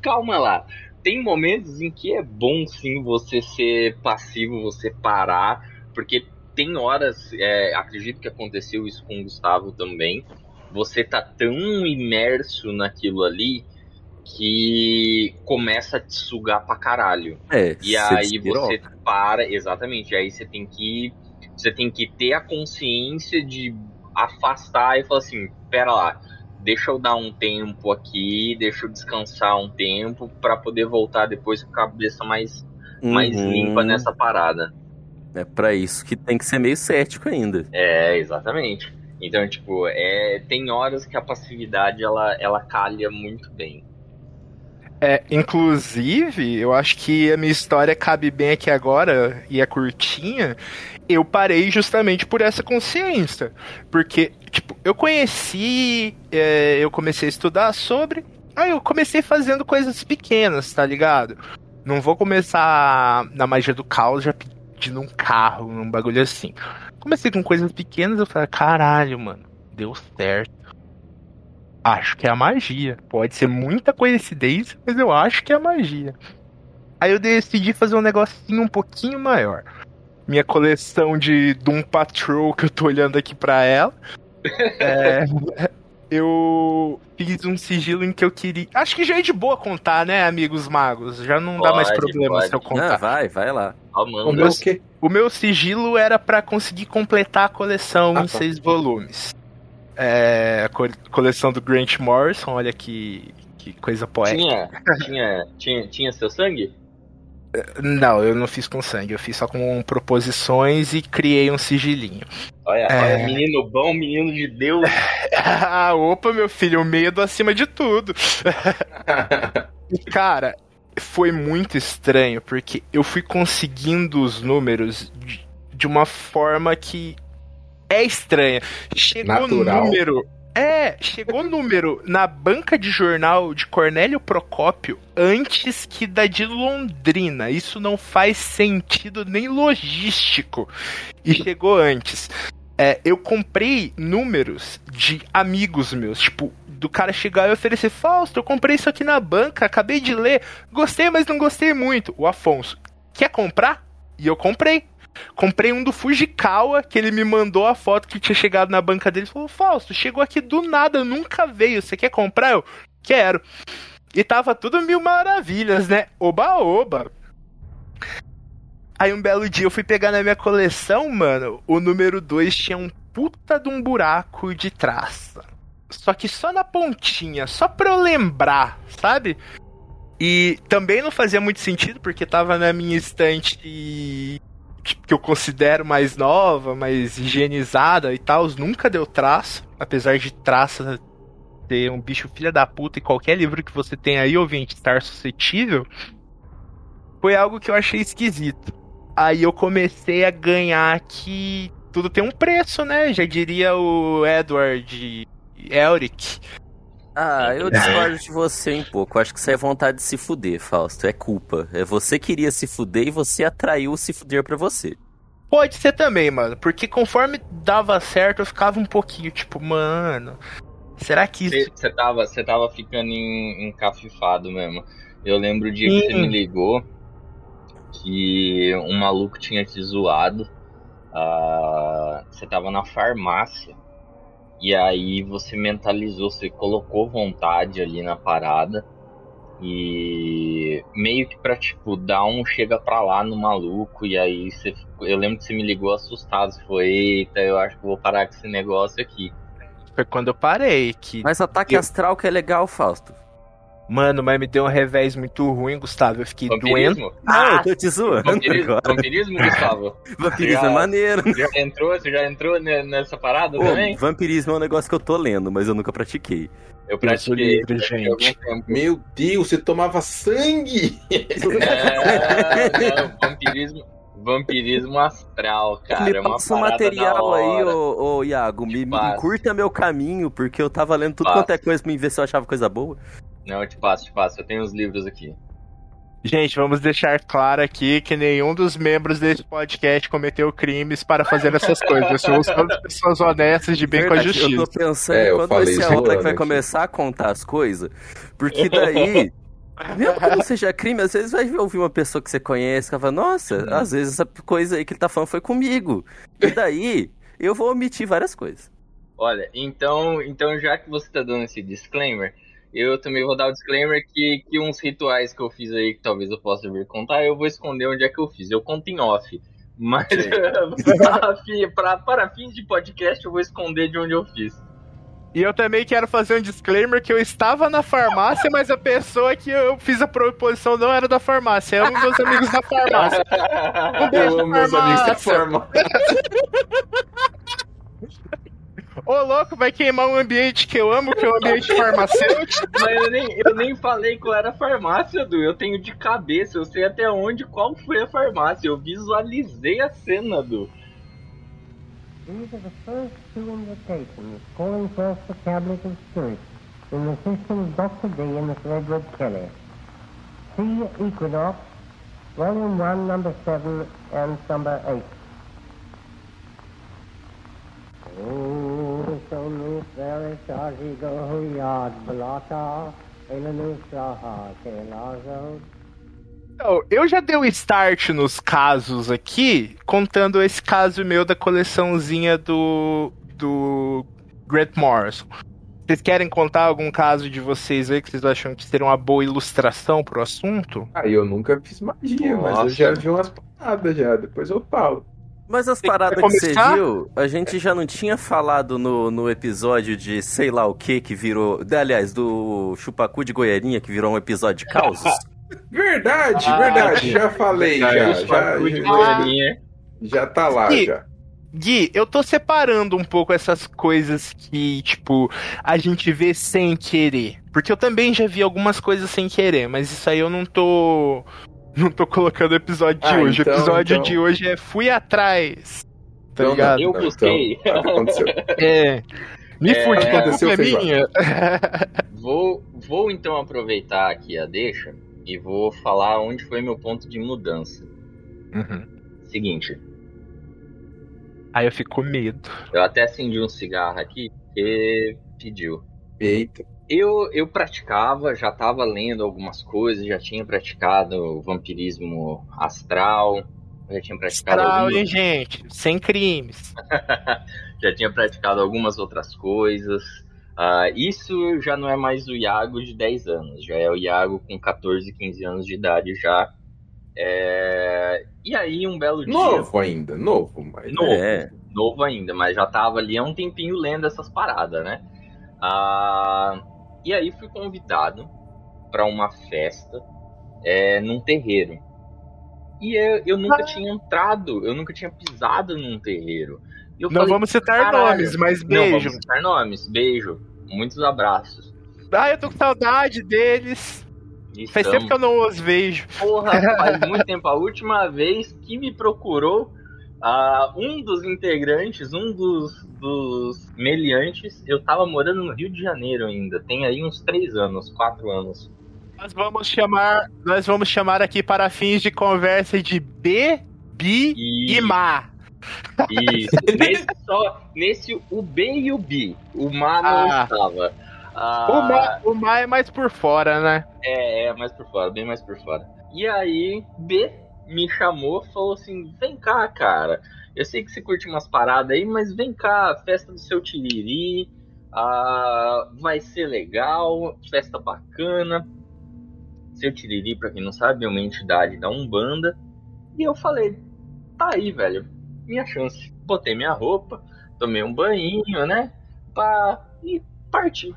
calma lá. Tem momentos em que é bom sim você ser passivo, você parar, porque tem horas, é, acredito que aconteceu isso com o Gustavo também. Você tá tão imerso naquilo ali que começa a te sugar pra caralho. É, E aí você para, exatamente, aí você tem que você tem que ter a consciência de afastar e falar assim, pera lá, deixa eu dar um tempo aqui, deixa eu descansar um tempo pra poder voltar depois com a cabeça mais mais Uhum. limpa nessa parada. É pra isso que tem que ser meio cético ainda. É, exatamente. Então, tipo, é, tem horas que a passividade ela, ela calha muito bem. É, inclusive, eu acho que a minha história cabe bem aqui agora e é curtinha. Eu parei justamente por essa consciência. Porque, tipo, eu conheci, é, eu comecei a estudar sobre. Aí eu comecei fazendo coisas pequenas, tá ligado? Não vou começar na magia do caos já pedindo um carro, um bagulho assim. Comecei com coisas pequenas, eu falei, caralho, mano, deu certo. Acho que é a magia. Pode ser muita coincidência, mas eu acho que é a magia. Aí eu decidi fazer um negocinho um pouquinho maior. Minha coleção de Doom Patrol, que eu tô olhando aqui pra ela. é, eu fiz um sigilo em que eu queria. Acho que já é de boa contar, né, amigos magos? Já não dá mais Pode, problema pode. se eu Ah, contar. vai, vai lá. Ó, O meu- O? O meu sigilo era pra conseguir completar a coleção Ah, em tá. seis volumes. É, a co- coleção do Grant Morrison, olha que, que coisa poética. Tinha, tinha, tinha, tinha seu sangue? Não, eu não fiz com sangue, eu fiz só com proposições e criei um sigilinho. Olha, É. olha, menino bom, menino de Deus. ah, opa, meu filho, o medo acima de tudo. E, cara, foi muito estranho, porque eu fui conseguindo os números de, de uma forma que é estranha. Chegou Natural. número. É, chegou número na banca de jornal de Cornélio Procópio antes que da de Londrina. Isso não faz sentido nem logístico. E chegou antes. É, eu comprei números de amigos meus, tipo, do cara chegar e oferecer, Fausto, eu comprei isso aqui na banca, acabei de ler, gostei, mas não gostei muito. O Afonso, quer comprar? E eu comprei. Comprei um do Fujikawa, que ele me mandou a foto que tinha chegado na banca dele. Falou, Fausto, chegou aqui do nada, nunca veio. Você quer comprar? Eu quero. E tava tudo mil maravilhas, né? Oba, oba. Aí um belo dia eu fui pegar na minha coleção, mano. O número 2 tinha um puta de um buraco de traça. Só que só na pontinha, só pra eu lembrar, sabe? E também não fazia muito sentido, porque tava na minha estante que eu considero mais nova, mais higienizada e tal, nunca deu traço, apesar de traça ser um bicho filha da puta e qualquer livro que você tem aí, ouvinte, estar suscetível, foi algo que eu achei esquisito. Aí eu comecei a ganhar que tudo tem um preço, né? Já diria o Edward Elric. Ah, eu discordo de você um pouco. Acho que isso é vontade de se fuder, Fausto. É culpa. É você queria se fuder e você atraiu o se fuder pra você. Pode ser também, mano. Porque conforme dava certo, eu ficava um pouquinho tipo, mano. Será que isso. Você tava, você tava ficando em, encafifado mesmo. Eu lembro o dia que você me ligou que um maluco tinha te zoado. Uh, você tava na farmácia. E aí você mentalizou, você colocou vontade ali na parada. E meio que pra, tipo, dar um chega pra lá no maluco. E aí você, eu lembro que você me ligou assustado. Você foi, eita, eu acho que vou parar com esse negócio aqui. Foi quando eu parei. Que... Mas ataque eu... astral que é legal, Fausto. Mano, mas me deu um revés muito ruim, Gustavo. Eu fiquei Vampirismo? doendo. Ah, eu tô te zoando Vampirismo, agora. Vampirismo, Gustavo? Vampirismo é maneiro. Já entrou, você já entrou nessa parada Ô, também? Vampirismo é um negócio que eu tô lendo, mas eu nunca pratiquei. Eu pratiquei. livre, gente. Meu Deus, você tomava sangue! É, não, vampirismo, vampirismo astral, cara. me é uma passa um material da hora. aí, ô, ô Iago. Me, me curta meu caminho, porque eu tava lendo tudo Passo. quanto é coisa pra me ver se eu achava coisa boa. Não, eu te passo, te passo. Eu tenho os livros aqui. Gente, vamos deixar claro aqui que nenhum dos membros desse podcast cometeu crimes para fazer essas coisas. Somos todas pessoas honestas de bem Verdade, com a justiça. Eu tô pensando É, quando vai ser a hora que vai começar a contar as coisas. Porque daí. Mesmo que não seja crime, às vezes vai ouvir uma pessoa que você conhece que fala, nossa, às vezes essa coisa aí que ele tá falando foi comigo. E daí, eu vou omitir várias coisas. Olha, então, então já que você tá dando esse disclaimer, eu também vou dar o disclaimer que, que uns rituais que eu fiz aí, que talvez eu possa vir contar, eu vou esconder onde é que eu fiz. Eu conto em off. Mas para fins de podcast, eu vou esconder de onde eu fiz. E eu também quero fazer um disclaimer que eu estava na farmácia, mas a pessoa que eu fiz a proposição não era da farmácia, é um dos meus amigos da farmácia. Um beijo, Eu amo meus amigos da farmácia. Ô louco, vai queimar um ambiente que eu amo, que é o ambiente farmacêutico. Mas eu nem, eu nem falei qual era a farmácia, Du. Eu tenho de cabeça, eu sei até onde, qual foi a farmácia. Eu visualizei a cena, Du. These are the first two invitations calling forth the tablet of spirit in the system of Dr. D and Mr. Edward Kelly. See Equinox, Volume 1, Number 7 and Number 8. Oh, so loose very chargy go yard saha que lazo. Então, eu já dei o start nos casos aqui, contando esse caso meu da coleçãozinha do, do Grant Morrison. Vocês querem contar algum caso de vocês aí que vocês acham que seria uma boa ilustração pro assunto? Ah, eu nunca fiz magia, mas eu Nossa. já vi umas paradas já, depois eu falo. Mas as paradas que você viu, a gente já não tinha falado no, no episódio de sei lá o que que virou. Aliás, do Chupacu de Goianinha, que virou um episódio de causos. Verdade, Ah, verdade, já falei, já, já, já, Goianinha. já tá lá, já. Gui, eu tô separando um pouco essas coisas que, tipo, a gente vê sem querer. Porque eu também já vi algumas coisas sem querer, mas isso aí eu não tô. Não tô colocando o episódio de Ah, hoje. então- o episódio então- de hoje é Fui Atrás. Tá Então, ligado? Eu Não, busquei. Então, aconteceu. É. Me É, fudi, a aconteceu, é minha. Vou, vou então aproveitar aqui a deixa e vou falar onde foi meu ponto de mudança. Uhum. Seguinte. Aí eu fico com medo. Eu até acendi um cigarro aqui e pediu. Eita. Eu, eu praticava, já estava lendo algumas coisas, já tinha praticado vampirismo astral, já tinha praticado Astral, algumas, hein, gente? Sem crimes. já tinha praticado algumas outras coisas. Ah, isso já não é mais o Iago de 10 anos, já é o Iago com 14, 15 anos de idade já. É, E aí, um belo dia. Novo ainda, novo, mas. Novo. É. novo ainda, mas já tava ali há um tempinho lendo essas paradas, né? Ah, e aí fui convidado para uma festa é, num terreiro. E eu, eu nunca tinha entrado, eu nunca tinha pisado num terreiro. Eu Não falei, vamos citar nomes, mas Não, beijo. vamos citar nomes, beijo, muitos abraços. Ah, eu tô com saudade deles. Faz tempo que eu não os vejo. Porra, faz muito tempo. A última vez que me procurou, ah, um dos integrantes, um dos, dos meliantes, eu tava morando no Rio de Janeiro ainda. Tem aí uns três anos, quatro anos. Nós vamos chamar, nós vamos chamar aqui para fins de conversa de B, Bi E, e Ma. Isso. nesse, só, nesse, o B e o B. O Ma não Ah. estava. Ah, O, Ma. o Ma é mais por fora, né? É, é, mais por fora, bem mais por fora. E aí, B me chamou, falou assim: vem cá, cara. Eu sei que você curte umas paradas aí, mas vem cá, festa do seu Tiriri. ah, vai ser legal, festa bacana. Seu Tiriri, pra quem não sabe, é uma entidade da Umbanda. E eu falei: tá aí, velho, minha chance. Botei minha roupa, tomei um banho, né? Pá, e parti.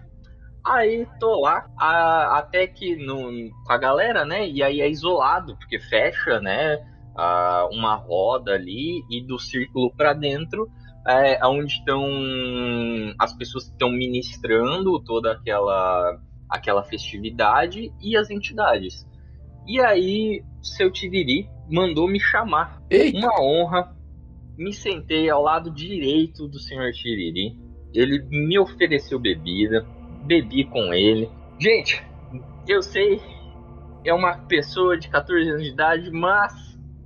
Aí tô lá, a- até que no, com a galera, né? E aí é isolado, porque fecha, né? a- uma roda ali e do círculo pra dentro é onde estão as pessoas que estão ministrando toda aquela aquela festividade e as entidades. E aí, seu Tiriri mandou me chamar. Eita, Uma honra. Me sentei ao lado direito do senhor Tiriri. Ele me ofereceu bebida. Bebi com ele. Gente, eu sei, é uma pessoa de 14 anos de idade, mas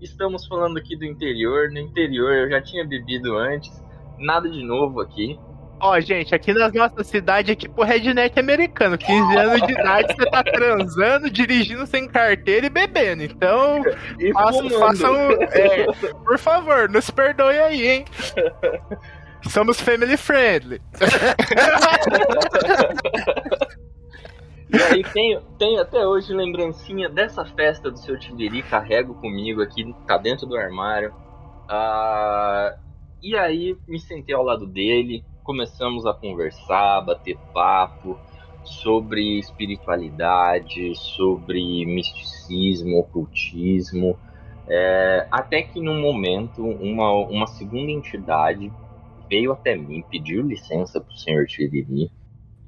estamos falando aqui do interior. No interior eu já tinha bebido antes. Nada de novo aqui. Ó, gente, aqui na nossa cidade é tipo redneck americano. 15 anos de idade, você tá transando, dirigindo sem carteira e bebendo. Então, E façam. é, por favor, nos perdoe aí, hein? Somos family friendly. E aí tenho, tenho até hoje lembrancinha dessa festa do seu Tibiri, carrego comigo aqui, tá dentro do armário. Ah, e aí me sentei ao lado dele, começamos a conversar, bater papo sobre espiritualidade, sobre misticismo, ocultismo. É, até que num momento uma, uma segunda entidade veio até mim, pediu licença pro senhor Tiriri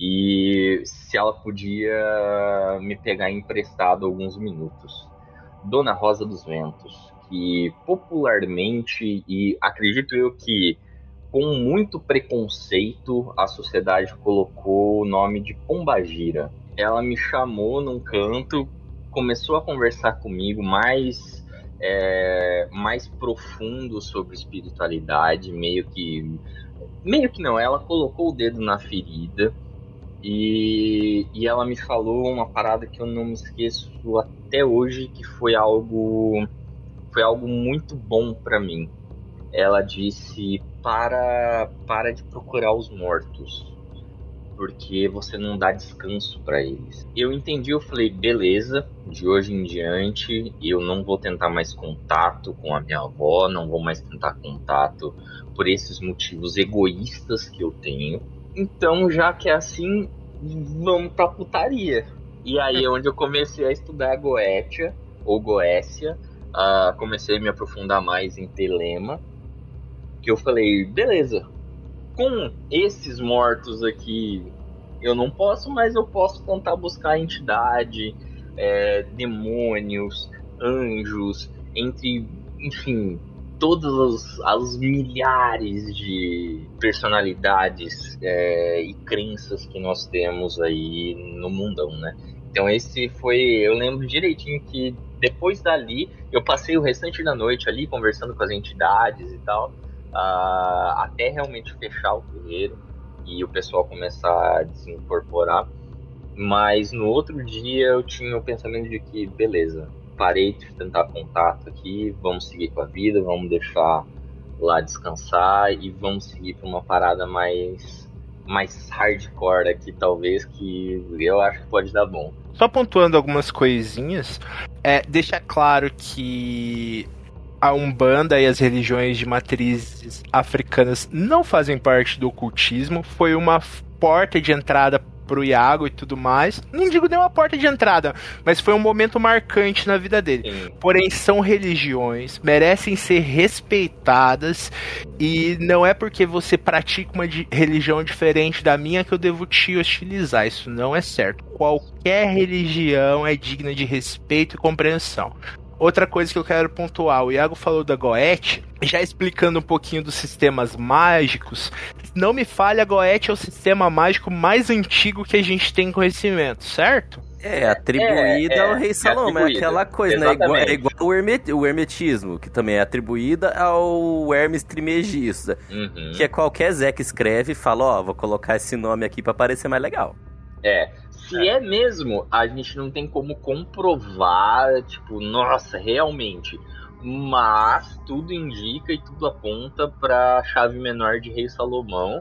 e se ela podia me pegar emprestado alguns minutos. Dona Rosa dos Ventos, que popularmente e acredito eu que com muito preconceito a sociedade colocou o nome de Pombagira. Ela me chamou num canto, começou a conversar comigo mais é, mais profundo sobre espiritualidade, meio que meio que não, ela colocou o dedo na ferida e, e ela me falou uma parada que eu não me esqueço até hoje, que foi algo foi algo muito bom para mim. Ela disse para para de procurar os mortos, porque você não dá descanso para eles. Eu entendi, eu falei, beleza, de hoje em diante eu não vou tentar mais contato com a minha avó, não vou mais tentar contato por esses motivos egoístas que eu tenho. Então, já que é assim, vamos pra putaria. E aí é onde eu comecei a estudar Goetia, ou Goécia, ah, comecei a me aprofundar mais em Telema, que eu falei, beleza, com esses mortos aqui eu não posso, mas eu posso tentar buscar entidade, é, demônios, anjos, entre, enfim, todas as, as milhares de personalidades é, e crenças que nós temos aí no mundão, né? Então esse foi, eu lembro direitinho que depois dali eu passei o restante da noite ali conversando com as entidades e tal. Uh, até realmente fechar o terreiro e o pessoal começar a desincorporar. Mas no outro dia eu tinha o pensamento de que, beleza, parei de tentar contato aqui, vamos seguir com a vida, vamos deixar lá descansar e vamos seguir para uma parada mais mais hardcore aqui, talvez, que eu acho que pode dar bom. Só pontuando algumas coisinhas, é, deixa claro que a Umbanda e as religiões de matrizes africanas não fazem parte do ocultismo, foi uma porta de entrada pro Iago e tudo mais. Não digo nem uma porta de entrada, mas foi um momento marcante na vida dele. Sim. Porém, são religiões, merecem ser respeitadas e não é porque você pratica uma religião diferente da minha que eu devo te hostilizar. Isso não é certo. Qualquer religião é digna de respeito e compreensão. Outra coisa que eu quero pontuar, o Iago falou da Goethe, já explicando um pouquinho dos sistemas mágicos. Não me falha, a Goethe é o sistema mágico mais antigo que a gente tem conhecimento, certo? É, atribuída é, é, ao rei Salomão, é, é aquela coisa, né? Exatamente. igual, é igual o, hermet, o, hermetismo, que também é atribuída ao Hermes Trismegisto, uhum. que é qualquer Zé que escreve e fala, ó, oh, vou colocar esse nome aqui para parecer mais legal. É, se é. é mesmo, a gente não tem como comprovar, tipo, nossa, realmente. Mas tudo indica e tudo aponta para a chave menor de Rei Salomão.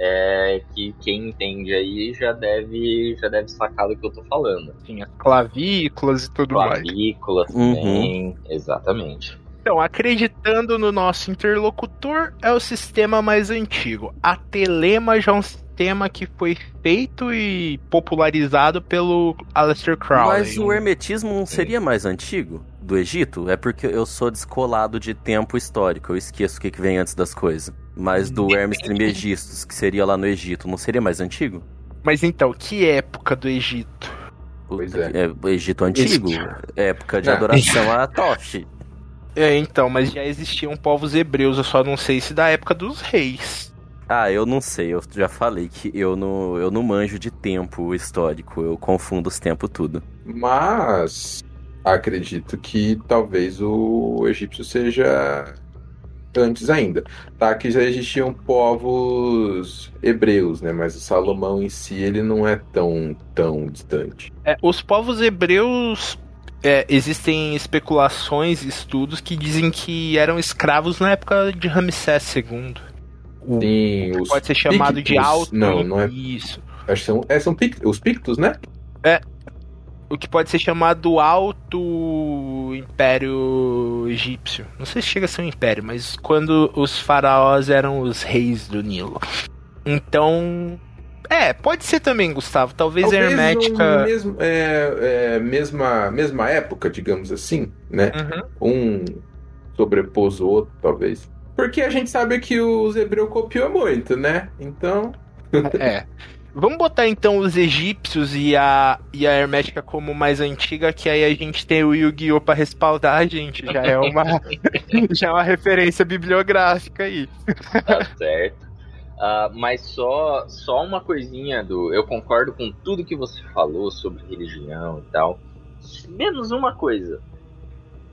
É, que quem entende aí já deve já deve sacar do que eu tô falando. Sim, as clavículas e tudo clavículas mais. Clavículas também, uhum. exatamente. Então, acreditando no nosso interlocutor, é o sistema mais antigo. A Telema já é um sistema que foi feito e popularizado pelo Aleister Crowley. Mas o hermetismo não seria mais antigo do Egito? É porque eu sou descolado de tempo histórico, eu esqueço o que, vem antes das coisas. Mas do Hermes Trismegistus, que seria lá no Egito, não seria mais antigo? Mas então, que época do Egito? Pois é. é o Egito antigo, época de adoração a Toshi. É, então, mas já existiam povos hebreus, eu só não sei se da época dos reis. Ah, eu não sei, eu já falei que eu não, eu não manjo de tempo histórico, eu confundo os tempos tudo. Mas acredito que talvez o egípcio seja antes ainda. Tá, que já existiam povos hebreus, né? Mas o Salomão em si ele não é tão tão distante. É, os povos hebreus é, existem especulações, estudos que dizem que eram escravos na época de Ramsés II. Sim, os pode ser chamado pictos. de alto. Não, não é. Isso. Acho que são, é, são os pictos, né? É. O que pode ser chamado Alto Império Egípcio. Não sei se chega a ser um império, mas quando os faraós eram os reis do Nilo. Então. É, pode ser também, Gustavo. Talvez, Talvez a Hermética. Mesmo, é, é, mesma, mesma época, digamos assim, né? Uhum. Um sobrepôs o outro, talvez. Porque a gente sabe que os hebreus copiou muito, né? Então. é. Vamos botar então os egípcios e a, e a hermética como mais antiga, que aí a gente tem o Yu-Gi-Oh! pra respaldar a gente. Já é uma, já é uma referência bibliográfica aí. Tá certo. Uh, mas só, só uma coisinha do. Eu concordo com tudo que você falou sobre religião e tal. Menos uma coisa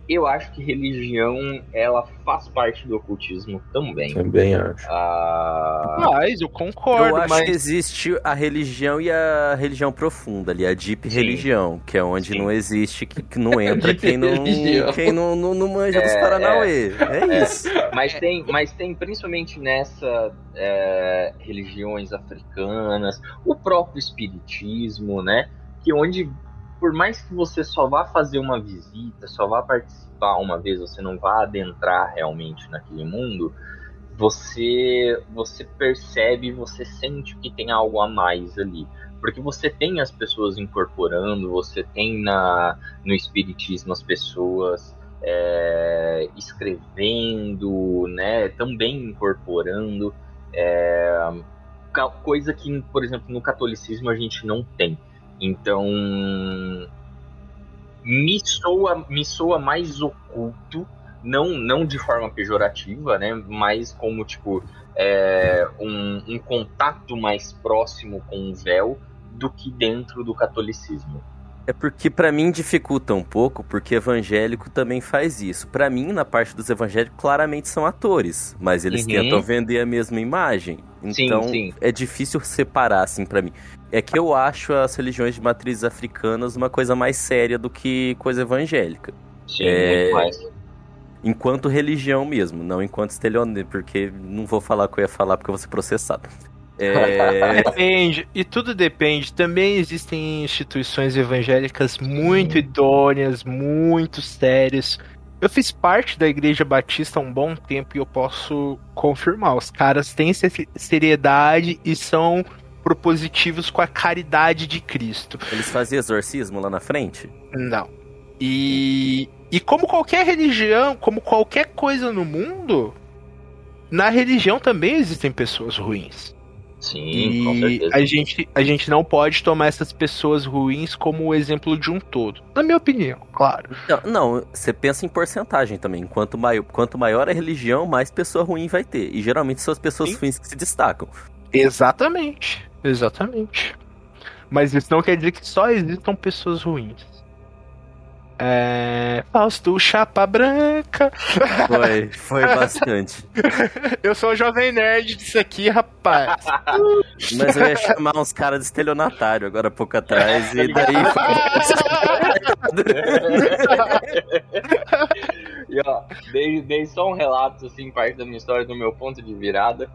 eu acho que religião ela faz parte do ocultismo também. Também acho. Ah... Mas eu concordo. Eu acho mas... que existe a religião e a religião profunda ali, a deep Sim. religião, que é onde Sim. não existe, que, que não entra quem não, quem não, não, não manja é, dos Paranauê. É, é isso. Mas tem, mas tem principalmente nessa é, religiões africanas, o próprio espiritismo, né? Que onde por mais que você só vá fazer uma visita, só vá participar uma vez, você não vá adentrar realmente naquele mundo, você você percebe, você sente que tem algo a mais ali. Porque você tem as pessoas incorporando, você tem na, no espiritismo as pessoas é, escrevendo, né, também incorporando, é, coisa que, por exemplo, no catolicismo a gente não tem. Então, me soa, me soa mais oculto, não, não de forma pejorativa, né? Mas como, tipo, é, um, um contato mais próximo com o véu do que dentro do catolicismo. É porque pra mim dificulta um pouco, porque evangélico também faz isso. Pra mim, na parte dos evangélicos, claramente são atores, mas eles Uhum. tentam vender a mesma imagem. Sim, Então, sim. é difícil separar assim pra mim. É que eu acho as religiões de matrizes africanas uma coisa mais séria do que coisa evangélica. Sim, É. mais. Enquanto religião mesmo, não enquanto estelionato, porque não vou falar o que eu ia falar porque eu vou ser processado. É, Depende, e tudo depende. Também existem instituições evangélicas muito idôneas, muito sérias. Eu fiz parte da Igreja Batista há um bom tempo e eu posso confirmar. Os caras têm se- seriedade e são propositivos com a caridade de Cristo. eles faziam exorcismo lá na frente? Não. E, e como qualquer religião, como qualquer coisa no mundo, na religião também existem pessoas ruins. Sim, com E certeza. a gente, a gente não pode tomar essas pessoas ruins como o exemplo de um todo. Na minha opinião, claro. Não, não, você pensa em porcentagem também. Quanto maior, quanto maior a religião, mais pessoa ruim vai ter. E geralmente são as pessoas Sim. ruins que se destacam. Exatamente. Exatamente. Mas isso não quer dizer que só existam pessoas ruins. É. Fausto Chapa Branca. Foi, foi bastante. Eu sou o jovem nerd disso aqui, rapaz. Mas eu ia chamar uns caras de estelionatário agora há pouco atrás. E daí E ó, dei, dei só um relato, assim, parte da minha história, do meu ponto de virada.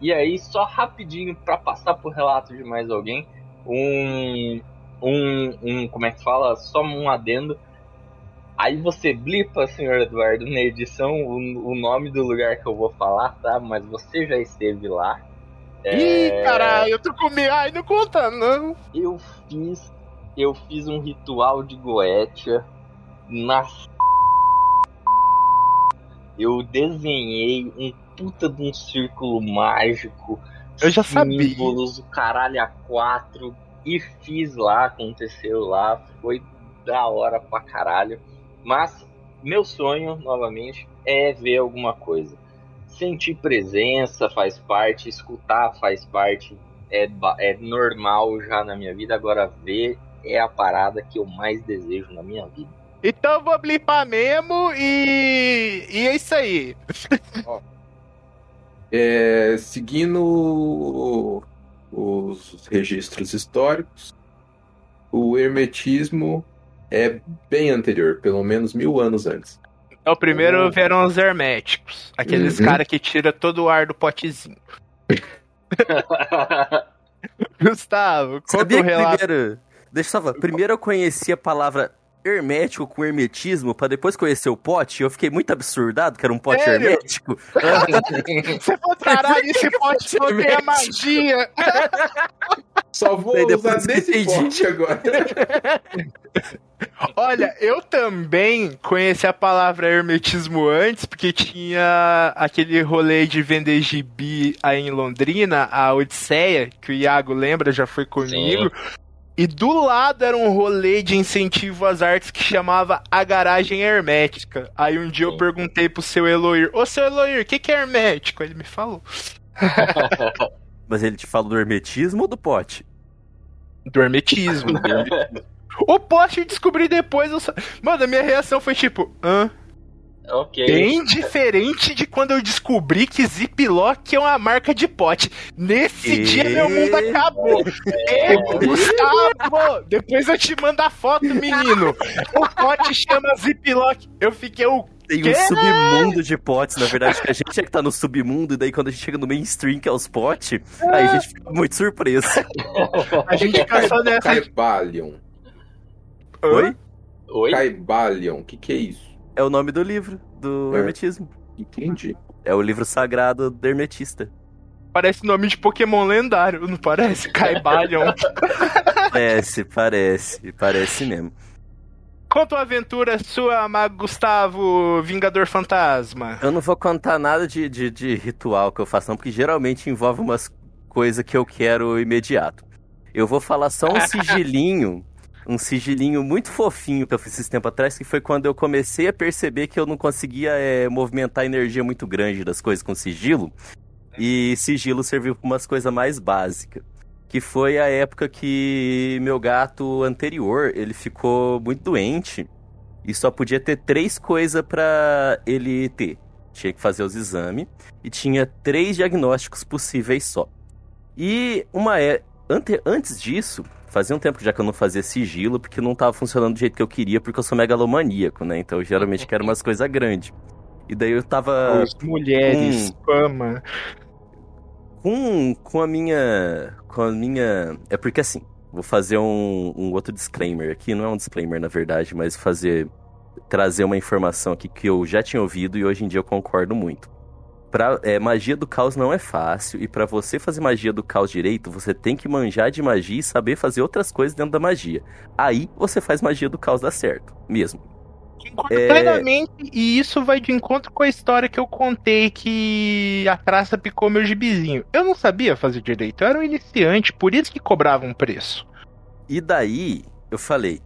E aí, só rapidinho, pra passar pro relato de mais alguém, um. Um. um como é que fala? Só um adendo. Aí você blipa, senhor Eduardo, na edição o, o nome do lugar que eu vou falar, tá? Mas você já esteve lá. Ih, caralho, eu tô com medo. Ai, não conta, não. Eu fiz. Eu fiz um ritual de Goetia na. Eu desenhei um puta de um círculo mágico. Eu já sabia. Símbolos, o caralho a quatro. E fiz lá, aconteceu lá. Foi da hora pra caralho. Mas meu sonho, novamente, é ver alguma coisa. Sentir presença faz parte, escutar faz parte, é, é normal já na minha vida. Agora, ver é a parada que eu mais desejo na minha vida. Então eu vou blipar mesmo e. E é isso aí. É, seguindo os registros históricos, o hermetismo é bem anterior, pelo menos mil anos antes. É o primeiro vieram os herméticos. Aqueles Uhum. caras que tira todo o ar do potezinho. Gustavo, conta Sabia o que relato. primeiro. Deixa eu só falar. Primeiro eu conheci a palavra hermético com hermetismo, pra depois conhecer o pote, e eu fiquei muito absurdado que era um pote Sério? hermético. Você falou, caralho, esse pote não tem a magia. Só vou Daí usar desse pote agora. Olha, eu também conheci a palavra hermetismo antes, porque tinha aquele rolê de vender gibi aí em Londrina, a Odisseia, que o Iago lembra, já foi comigo. E do lado era um rolê de incentivo às artes que chamava a garagem hermética. Aí um dia eu perguntei pro seu Eloir, ô seu Eloir, o que, que é hermético? Ele me falou. Mas ele te falou do hermetismo ou do pote? Do hermetismo. do hermetismo. o pote eu descobri depois. Eu só... Mano, a minha reação foi tipo, hã? Ok. Bem diferente de quando eu descobri que Ziploc é uma marca de pote. Nesse E- dia meu mundo acabou. É, Gustavo! Depois eu te mando a foto, menino. O pote chama Ziploc. Eu fiquei o. Tem Quê? um submundo de potes, na verdade, que a gente é que tá no submundo, e daí quando a gente chega no mainstream, que é os potes, aí a gente fica muito surpreso. A gente fica só nessa. Caibalion. Oi? Oi? Caibalion, o que, que é isso? É o nome do livro, do É. hermetismo. Entendi. É o livro sagrado do hermetista. Parece nome de Pokémon lendário, não parece? Caibalion. Parece, parece, parece mesmo. Conta uma aventura sua, amado Gustavo, Vingador Fantasma. Eu não vou contar nada de, de, de ritual que eu faço, não, porque geralmente envolve umas coisas que eu quero imediato. Eu vou falar só um sigilinho, um sigilinho muito fofinho que eu fiz esse tempo atrás, que foi quando eu comecei a perceber que eu não conseguia é, movimentar a energia muito grande das coisas com sigilo. E sigilo serviu para umas coisas mais básicas. que foi a época que meu gato anterior, ele ficou muito doente e só podia ter três coisas para ele ter. Tinha que fazer os exames e tinha três diagnósticos possíveis só. E uma é ante, antes disso, fazia um tempo já que eu não fazia sigilo, porque não tava funcionando do jeito que eu queria, porque eu sou megalomaníaco, né? Então eu geralmente quero umas coisas grandes. E daí eu tava. As mulheres, fama. Com, com a minha. Com a minha. É porque assim, vou fazer um, um outro disclaimer aqui. Não é um disclaimer, na verdade, mas fazer. Trazer uma informação aqui que eu já tinha ouvido e hoje em dia eu concordo muito. Pra, é, magia do caos não é fácil, e para você fazer magia do caos direito, você tem que manjar de magia e saber fazer outras coisas dentro da magia. Aí você faz magia do caos dar certo, mesmo. É... plenamente, e isso vai de encontro com a história que eu contei que a traça picou meu gibizinho. Eu não sabia fazer direito, eu era um iniciante, por isso que cobrava um preço. E daí, eu falei,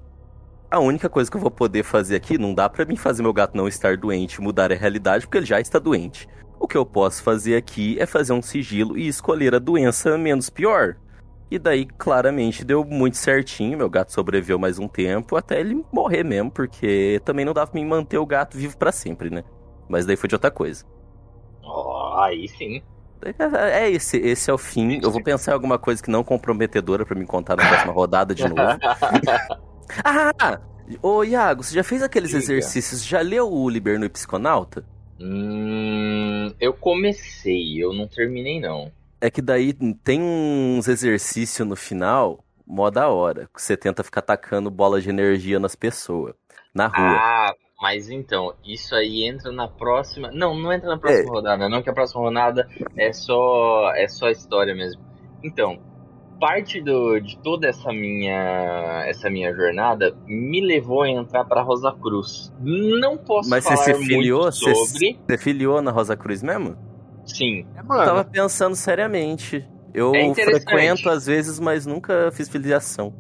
a única coisa que eu vou poder fazer aqui, não dá para mim fazer meu gato não estar doente, mudar a realidade, porque ele já está doente. O que eu posso fazer aqui é fazer um sigilo e escolher a doença menos pior. E daí, claramente, deu muito certinho. Meu gato sobreviveu mais um tempo, até ele morrer mesmo, porque também não dava pra mim manter o gato vivo para sempre, né? Mas daí foi de outra coisa. Oh, aí sim. É, é esse, esse é o fim. Eu vou pensar em alguma coisa que não comprometedora para me contar na próxima rodada de novo. ah! Ô Iago, você já fez aqueles Diga. exercícios? Já leu o Liber no Psiconauta? Hum, eu comecei, eu não terminei não. É que daí tem uns exercícios no final, mó da hora, que você tenta ficar atacando bola de energia nas pessoas, na rua. Ah, mas então, isso aí entra na próxima. Não, não entra na próxima é. rodada, não, que a próxima rodada é só é só história mesmo. Então, parte do, de toda essa minha essa minha jornada me levou a entrar para Rosa Cruz. Não posso Mas falar você se filiou, muito sobre. Você filiou na Rosa Cruz mesmo? Sim. É, mano. Eu tava pensando seriamente. Eu é frequento às vezes, mas nunca fiz filiação.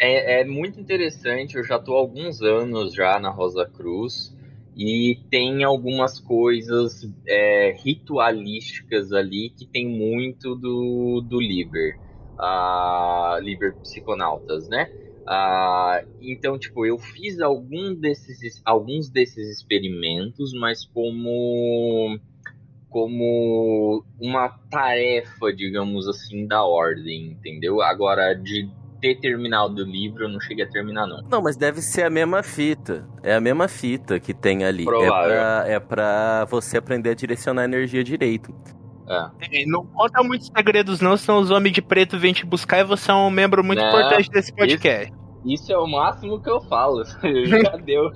É, é muito interessante. Eu já tô há alguns anos já na Rosa Cruz e tem algumas coisas é, ritualísticas ali que tem muito do, do Liber uh, Liber Psiconautas, né? Uh, então, tipo, eu fiz algum desses, alguns desses experimentos, mas como como uma tarefa, digamos assim, da ordem, entendeu? Agora, de ter terminado o livro, eu não cheguei a terminar, não. Não, mas deve ser a mesma fita. É a mesma fita que tem ali. Provável. É pra, é pra você aprender a direcionar a energia direito. É. Não conta muitos segredos, não, senão os homens de preto vêm te buscar e você é um membro muito não, importante desse podcast. Isso, isso, é o máximo que eu falo. Já deu.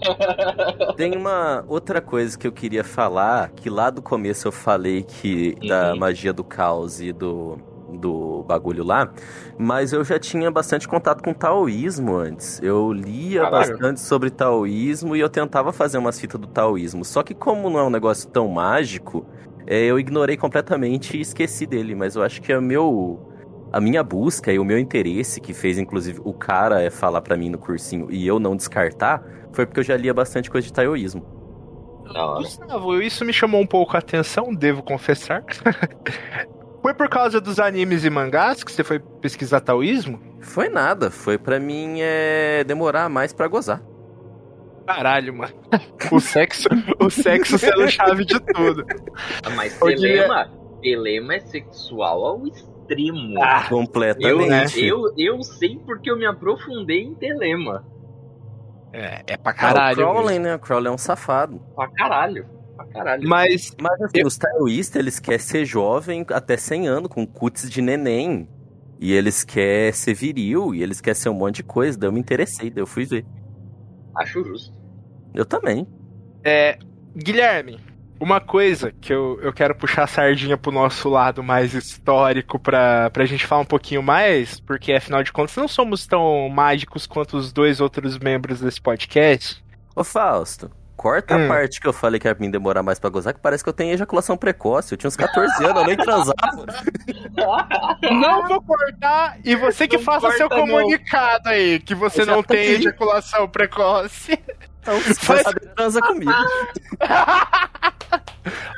Tem uma outra coisa que eu queria falar, que lá do começo eu falei que uhum. da magia do caos e do, do bagulho lá, mas eu já tinha bastante contato com taoísmo antes. Eu lia Caralho. bastante sobre taoísmo e eu tentava fazer uma cita do taoísmo. Só que como não é um negócio tão mágico, é, eu ignorei completamente e esqueci dele, mas eu acho que é meu a minha busca e o meu interesse, que fez inclusive o cara é falar para mim no cursinho e eu não descartar, foi porque eu já lia bastante coisa de taoísmo. Gustavo, isso me chamou um pouco a atenção, devo confessar. foi por causa dos animes e mangás que você foi pesquisar taoísmo? Foi nada, foi para mim é, demorar mais para gozar. Caralho, mano. O sexo, o sexo sendo chave de tudo. Mas telema, telema é sexual ao extremo. Ah, completamente. Eu, eu, eu sei porque eu me aprofundei em telema. É, é pra caralho. Ah, o Crowley, né? O Crowley é um safado. Pra caralho. Pra caralho. Mas, mas assim, eu... os taoístas, eles querem ser jovem até 100 anos, com cutis de neném. E eles querem ser viril, e eles querem ser um monte de coisa. Daí eu me interessei, daí eu fui ver. Acho justo. Eu também. É, Guilherme, uma coisa que eu, eu quero puxar a sardinha pro nosso lado mais histórico pra, pra gente falar um pouquinho mais, porque afinal de contas não somos tão mágicos quanto os dois outros membros desse podcast. Ô Fausto, corta hum. a parte que eu falei que ia me demorar mais pra gozar, que parece que eu tenho ejaculação precoce. Eu tinha uns 14 anos, eu nem transava. Não vou cortar, e você que não faça seu comunicado não. aí, que você não tem ejaculação precoce. Então, se Faz... saber, transa comigo.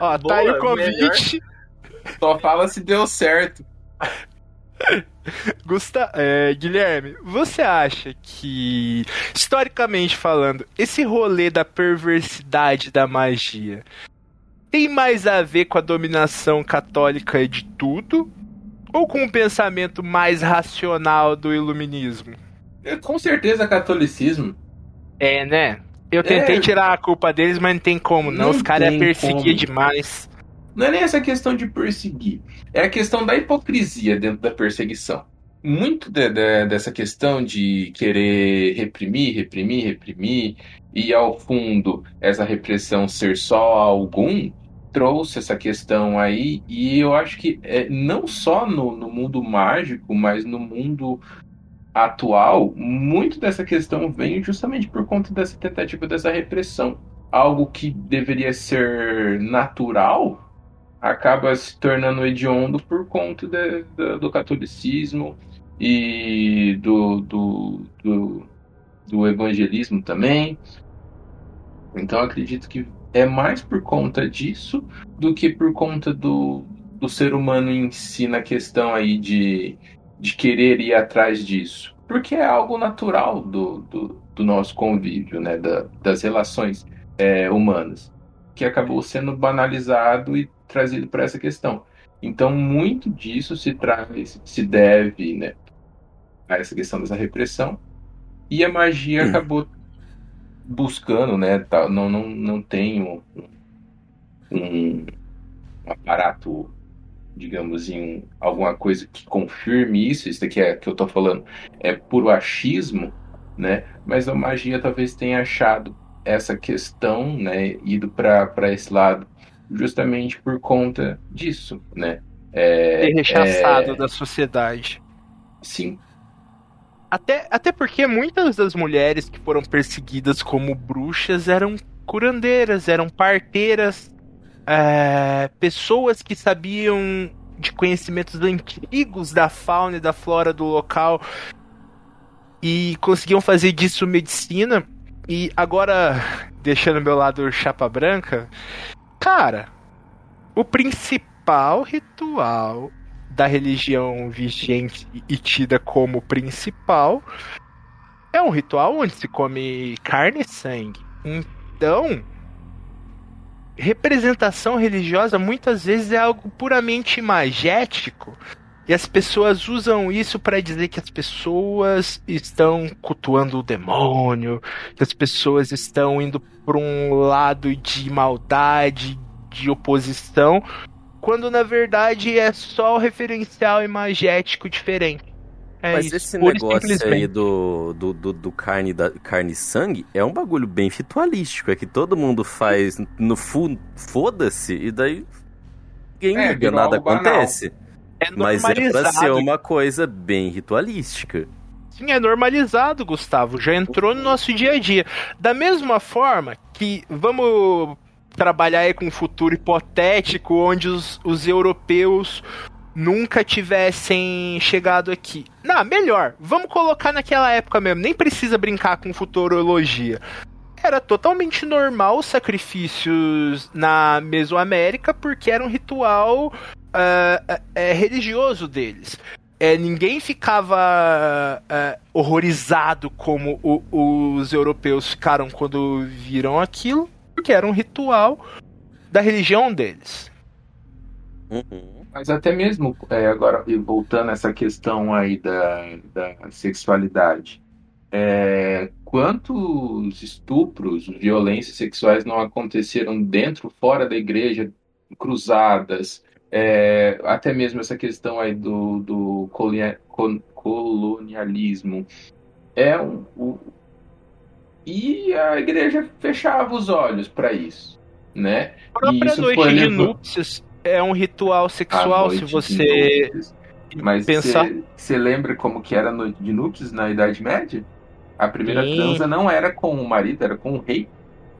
Ó, Boa, tá aí o convite. Melhor. Só fala se deu certo. Gusta é, Guilherme, você acha que, historicamente falando, esse rolê da perversidade da magia tem mais a ver com a dominação católica de tudo? Ou com o pensamento mais racional do iluminismo? É, com certeza catolicismo. É, né? Eu tentei É. tirar a culpa deles, mas não tem como, não. Não Os caras como. demais. Não é nem essa questão de perseguir, é a questão da hipocrisia dentro da perseguição. Muito de- de- dessa questão de querer reprimir, reprimir, reprimir, e ao fundo essa repressão ser só algum, trouxe essa questão aí, e eu acho que é, não só no, no mundo mágico, mas no mundo atual, muito dessa questão vem justamente por conta dessa tentativa dessa repressão. Algo que deveria ser natural acaba se tornando hediondo por conta de- da- do catolicismo e do, do, do, do evangelismo também. Então acredito que é mais por conta disso do que por conta do, do ser humano em si na questão aí de, de querer ir atrás disso. Porque é algo natural do, do, do nosso convívio, né? Da- das relações é, humanas, que acabou sendo banalizado e trazido para essa questão. Então, muito disso se traz, se deve, né, a essa questão dessa repressão. E a magia acabou buscando, né, tá, não, não, não tem um, um aparato, digamos, em alguma coisa que confirme isso. Isso daqui é que eu tô falando é puro achismo, né? Mas a magia talvez tenha achado essa questão, né, ido para esse lado, justamente por conta disso, né? É, Ser rechaçado é, da sociedade. sim, Até, até porque muitas das mulheres que foram perseguidas como bruxas eram curandeiras, eram parteiras, é, pessoas que sabiam de conhecimentos antigos da fauna e da flora do local e conseguiam fazer disso medicina. E agora, deixando meu lado chapa branca, cara, o principal ritual da religião vigente e tida como principal é um ritual onde se come carne e sangue. Então, representação religiosa muitas vezes é algo puramente imagético e as pessoas usam isso para dizer que as pessoas estão cultuando o demônio, que as pessoas estão indo para um lado de maldade, de oposição, quando na verdade é só o referencial imagético diferente. É Mas isso, esse e negócio aí simplesmente. do, do, do, do carne, da, carne e sangue é um bagulho bem ritualístico. É que todo mundo faz no fundo, foda-se, e daí ninguém É, liga, nada acontece. É Mas é pra ser uma coisa bem ritualística. Sim, é normalizado, Gustavo. Já entrou no nosso dia a dia. Da mesma forma que vamos trabalhar aí com um futuro hipotético onde os, os europeus nunca tivessem chegado aqui. Não, melhor, vamos colocar naquela época mesmo. Nem precisa brincar com futurologia. Era totalmente normal os sacrifícios na Mesoamérica porque era um ritual ah, é, religioso deles. É, ninguém ficava é, horrorizado como o- os europeus ficaram quando viram aquilo, porque era um ritual da religião deles. Uhum. Mas até mesmo é, agora, voltando a essa questão aí da, da sexualidade, é, quantos estupros, violências sexuais não aconteceram dentro, fora da igreja, cruzadas, é, até mesmo essa questão aí do, do colonialismo. É um, o- e a igreja fechava os olhos para isso, né? A própria isso noite foi de núpcias é um ritual sexual, noite se você. Mas pensar. você lembra como que era a noite de núpcias na Idade Média? A primeira Sim. transa não era com o marido, era com o rei.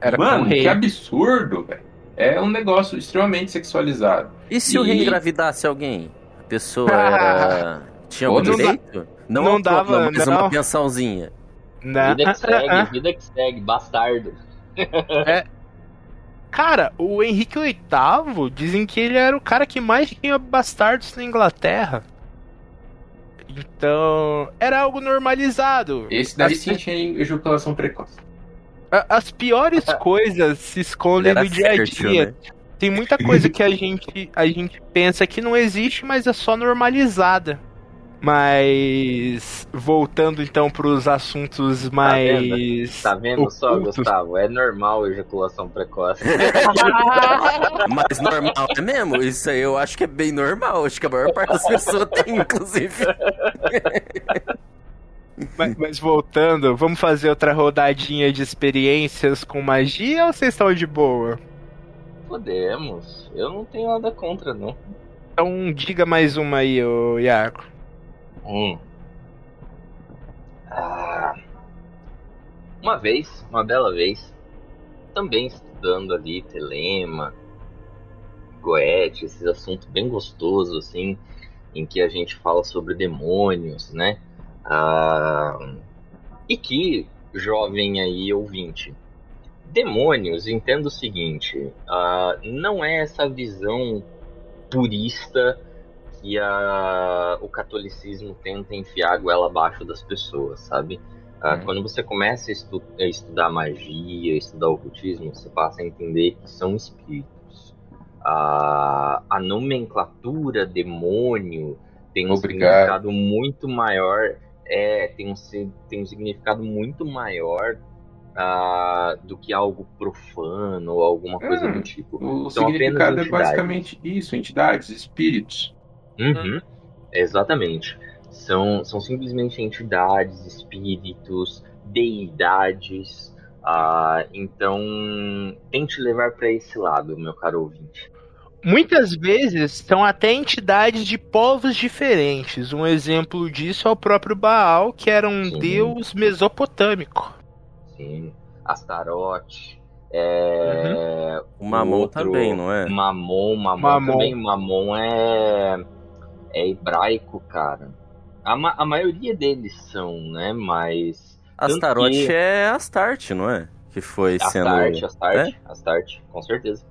Era com Mano, o rei. que absurdo, velho. É um negócio extremamente sexualizado. E se o E- rei engravidasse alguém? A pessoa era... tinha algum Não direito? Não, não um troco, dava, mas não. uma pensãozinha. Né? Vida que segue, vida que segue, bastardo. Cara, o Henrique VIII dizem que ele era o cara que mais tinha bastardos na Inglaterra. Então, era algo normalizado. Esse daí sim tinha ejaculação precoce. As piores coisas se escondem no dia a dia. né? Tem muita coisa que a gente, a gente pensa que não existe, mas é só normalizada. Mas voltando então para os assuntos mais Tá vendo só, ocultos. Gustavo? É normal ejaculação precoce. Mas normal é mesmo? Isso aí eu acho que é bem normal. Acho que a maior parte das pessoas tem, inclusive. Mas, mas voltando, vamos fazer outra rodadinha de experiências com magia ou vocês estão de boa? Podemos. Eu não tenho nada contra, não. Então diga mais uma aí, ô Iaco. Hum. Ah. Uma vez, uma bela vez, também estudando ali Telema, Goethe, esses assuntos bem gostosos, assim, em que a gente fala sobre demônios, né? Ah, e que, jovem aí ouvinte, demônios, entenda o seguinte, ah, não é essa visão purista que a, o catolicismo tenta enfiar a goela abaixo das pessoas, sabe? Ah, Uhum. Quando você começa a, estu- a estudar magia, estudar ocultismo, você passa a entender que são espíritos. A, a nomenclatura demônio tem um Obrigado. significado muito maior, é, tem um, tem um significado muito maior ah, do que algo profano ou alguma coisa do tipo. O apenas significado é basicamente isso, entidades, espíritos. Uhum, Exatamente. São, são simplesmente entidades, espíritos, deidades. ah, então, tente levar para esse lado, meu caro ouvinte. Muitas vezes são até entidades de povos diferentes. Um exemplo disso é o próprio Baal, que era um Sim. deus mesopotâmico. Sim. Astarote. É, O Mamon outro- também, não é? Mamon, Mamon, Mamon. também. Mamon é, é hebraico, cara. A, ma- a maioria deles são, né? Mas. tanto Astarote que- é Astarte, não é? Que foi sendo. Astarte, Astarte, Astarte, com certeza.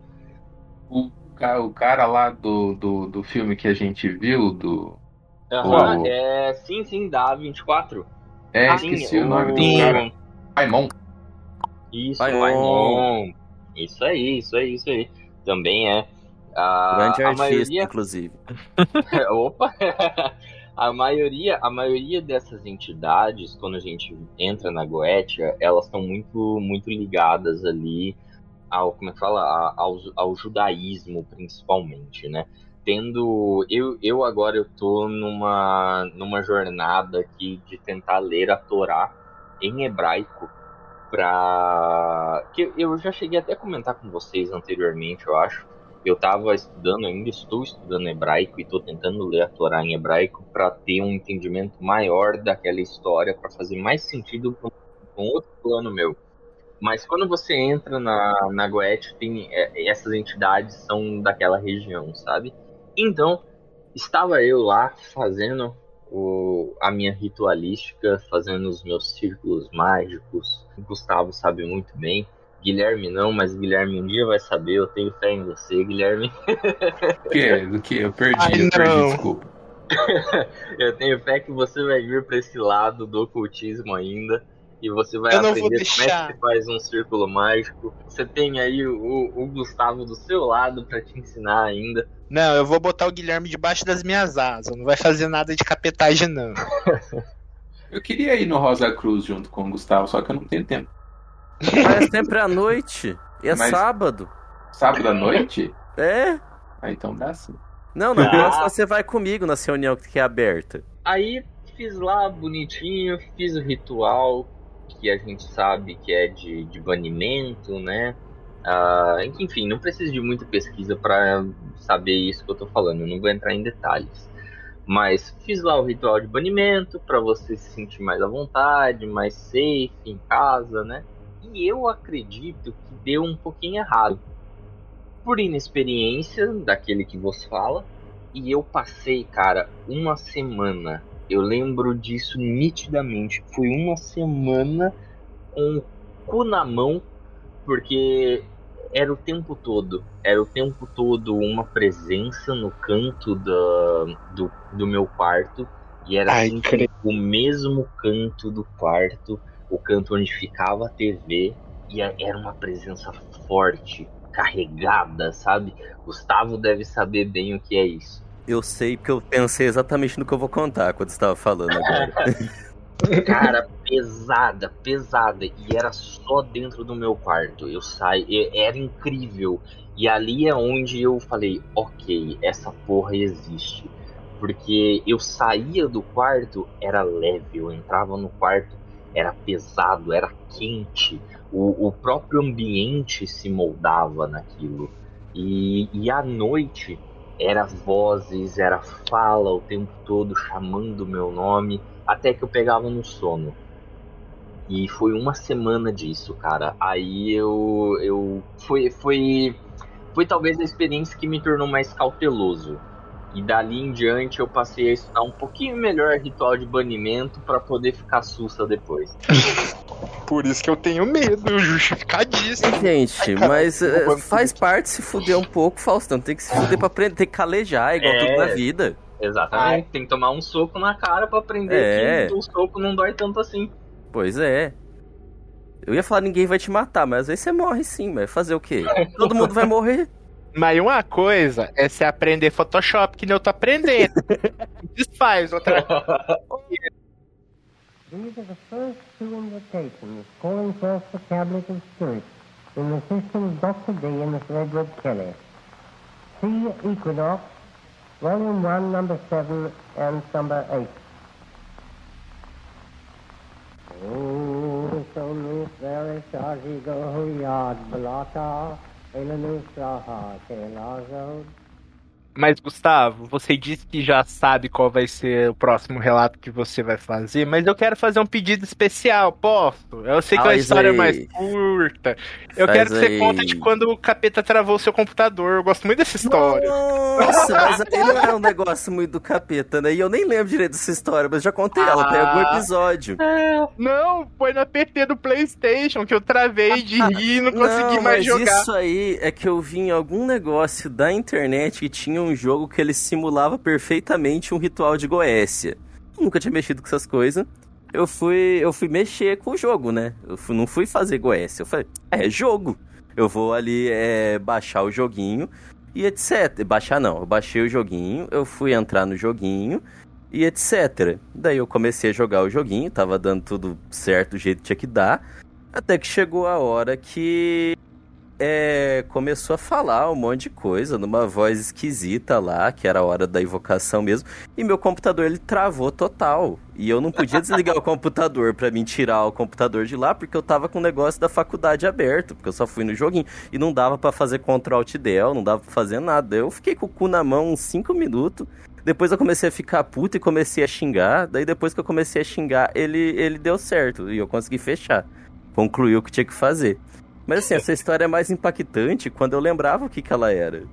O, ca- o cara lá do, do, do filme que a gente viu, do. Aham, O- é, sim, sim, dá 24. É, Ah, esqueci sim, o nome do cara. Paimon. Isso, Paimon. Paimon. Isso aí, isso aí, isso aí. Também é. A, Grande a artista, maioria. inclusive. Opa! a maioria, a maioria dessas entidades, quando a gente entra na Goetia, elas estão muito, muito ligadas ali ao, como é que fala, ao, ao judaísmo, principalmente, né? Tendo, eu, eu agora eu tô numa, numa jornada aqui de tentar ler a Torá em hebraico pra... que eu- eu já cheguei até a comentar com vocês anteriormente, eu acho, eu estava estudando, ainda estou estudando hebraico e estou tentando ler a Torá em hebraico para ter um entendimento maior daquela história, para fazer mais sentido com outro plano meu. Mas quando você entra na, na Goethe, tem, é, essas entidades são daquela região, sabe? Então, estava eu lá fazendo o, a minha ritualística, fazendo os meus círculos mágicos. O Gustavo sabe muito bem. Guilherme não, mas Guilherme um dia vai saber. Eu tenho fé em você, Guilherme. O que? Do que? Eu perdi, Ai, eu perdi, não. desculpa. Eu tenho fé que você vai vir para esse lado do ocultismo ainda. E você vai Eu não vou aprender como é deixar. que se faz um círculo mágico. Você tem aí o, o Gustavo do seu lado para te ensinar ainda. Não, eu vou botar o Guilherme debaixo das minhas asas. Não vai fazer nada de capetagem, não. Eu queria ir no Rosa Cruz junto com o Gustavo, só que eu não tenho tempo. Mas é sempre à noite. E é Mas- sábado. Sábado à noite? É? Ah, então dá sim. Não, na Ah. você vai comigo na reunião que é aberta. Aí fiz lá bonitinho, fiz o ritual que a gente sabe que é de, de banimento, né? Ah, enfim, não preciso de muita pesquisa para saber isso que eu tô falando, eu não vou entrar em detalhes. Mas fiz lá o ritual de banimento para você se sentir mais à vontade, mais safe em casa, né? E eu acredito que deu um pouquinho errado. Por inexperiência daquele que vos fala, e eu passei, cara, uma semana. Eu lembro disso nitidamente. Foi uma semana com o cu na mão, porque era o tempo todo. Era o tempo todo uma presença no canto da, do, do meu quarto. E era Ai, o mesmo canto do quarto, o canto onde ficava a TV, e era uma presença forte, carregada, sabe? Gustavo deve saber bem o que é isso. Eu sei porque eu pensei exatamente no que eu vou contar quando você tava falando agora. Cara, pesada, pesada. E era só dentro do meu quarto. Eu saí, era incrível. E ali é onde eu falei, ok, essa porra existe. Porque eu saía do quarto, era leve, eu entrava no quarto, era pesado, era quente. O, o próprio ambiente se moldava naquilo. E, e à noite era vozes, era fala o tempo todo chamando o meu nome até que eu pegava no sono. E foi uma semana disso, cara. Aí eu. eu foi, foi, foi talvez a experiência que me tornou mais cauteloso. E dali em diante eu passei a estudar um pouquinho melhor ritual de banimento para poder ficar sussa depois. Por isso que eu tenho medo, justificadíssimo. Gente, cara, mas eh, faz parte se fuder um pouco, Faustão. Tem que se fuder pra aprender, tem que calejar, igual É. tudo na vida. Exatamente. Tem que tomar um soco na cara para aprender É. que o soco não dói tanto assim. Pois é. Eu ia falar ninguém vai te matar, mas às vezes você morre sim, mas fazer o quê? Todo mundo vai morrer. Mas uma coisa é você aprender Photoshop, que nem eu tô aprendendo. Desfaz outra These are the first two invitations calling forth the tablet of spirit in the system of Dr. D and Miss Edward Kelly. See Equinox, Volume 1, Number 7 and Number 8. Oh, so loose there is go yard blota, ele no Mas, Gustavo, você disse que já sabe qual vai ser o próximo relato que você vai fazer, mas eu quero fazer um pedido especial, posso? Eu sei que a Faz história é aí. mais curta. Eu Faz quero que você aí. conte de quando o capeta travou o seu computador. Eu gosto muito dessa história. Nossa, mas aí não é um negócio muito do capeta, né? E eu nem lembro direito dessa história, mas já contei ela, tem algum Ah. episódio. Não, foi na PT do PlayStation que eu travei de rir e não consegui Não, mais mas jogar. isso aí é que eu vi em algum negócio da internet que tinha um jogo que ele simulava perfeitamente um ritual de Goécia. Nunca tinha mexido com essas coisas. Eu fui, eu fui mexer com o jogo, né? Eu fui- não fui fazer Goécia. Eu falei, é jogo. Eu vou ali é, baixar o joguinho e etc. Baixar não, eu baixei o joguinho, eu fui entrar no joguinho e etc. Daí eu comecei a jogar o joguinho, tava dando tudo certo do jeito que tinha que dar. Até que chegou a hora que é, começou a falar um monte de coisa numa voz esquisita lá, que era a hora da invocação mesmo, e meu computador ele travou total. E eu não podia desligar o computador pra mim tirar o computador de lá, porque eu tava com o negócio da faculdade aberto, porque eu só fui no joguinho. E não dava pra fazer Ctrl Alt Del, não dava pra fazer nada. Eu fiquei com o cu na mão uns 5 minutos. Depois eu comecei a ficar puto e comecei a xingar. Daí depois que eu comecei a xingar, ele, ele deu certo. E eu consegui fechar. Concluiu o que tinha que fazer. Mas assim, essa história é mais impactante quando eu lembrava o que, que ela era.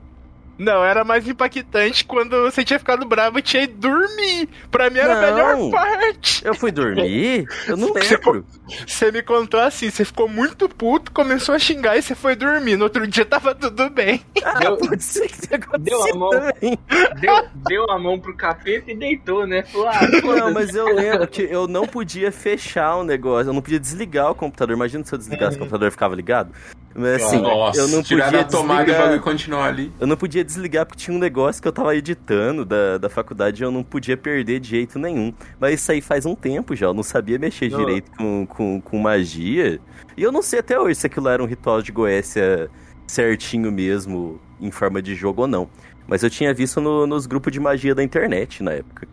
Não, era mais impactante quando você tinha ficado bravo e tinha ido dormir. Pra mim era a Não. melhor parte. Eu fui dormir? Eu não Você lembro. Você me contou assim, você ficou muito puto, começou a xingar e você foi dormir. No outro dia tava tudo bem. Ah, Deu- pode ser que tenha deu a mão. também. Deu, deu a mão pro capeta e deitou, né? Falou, ah, Não, mas eu lembro que eu não podia fechar o negócio, eu não podia desligar o computador. Imagina se eu desligasse o computador ficava ligado. Mas assim, Nossa, eu não tirar podia da tomada e desligar. bagulho continuar ali. Eu não podia desligar porque tinha um negócio que eu tava editando da, da faculdade e eu não podia perder de jeito nenhum. Mas isso aí faz um tempo já, eu não sabia mexer Não. direito com, com, com magia. E eu não sei até hoje se aquilo era um ritual de Goécia certinho mesmo, em forma de jogo ou não. Mas eu tinha visto no- nos grupos de magia da internet na época.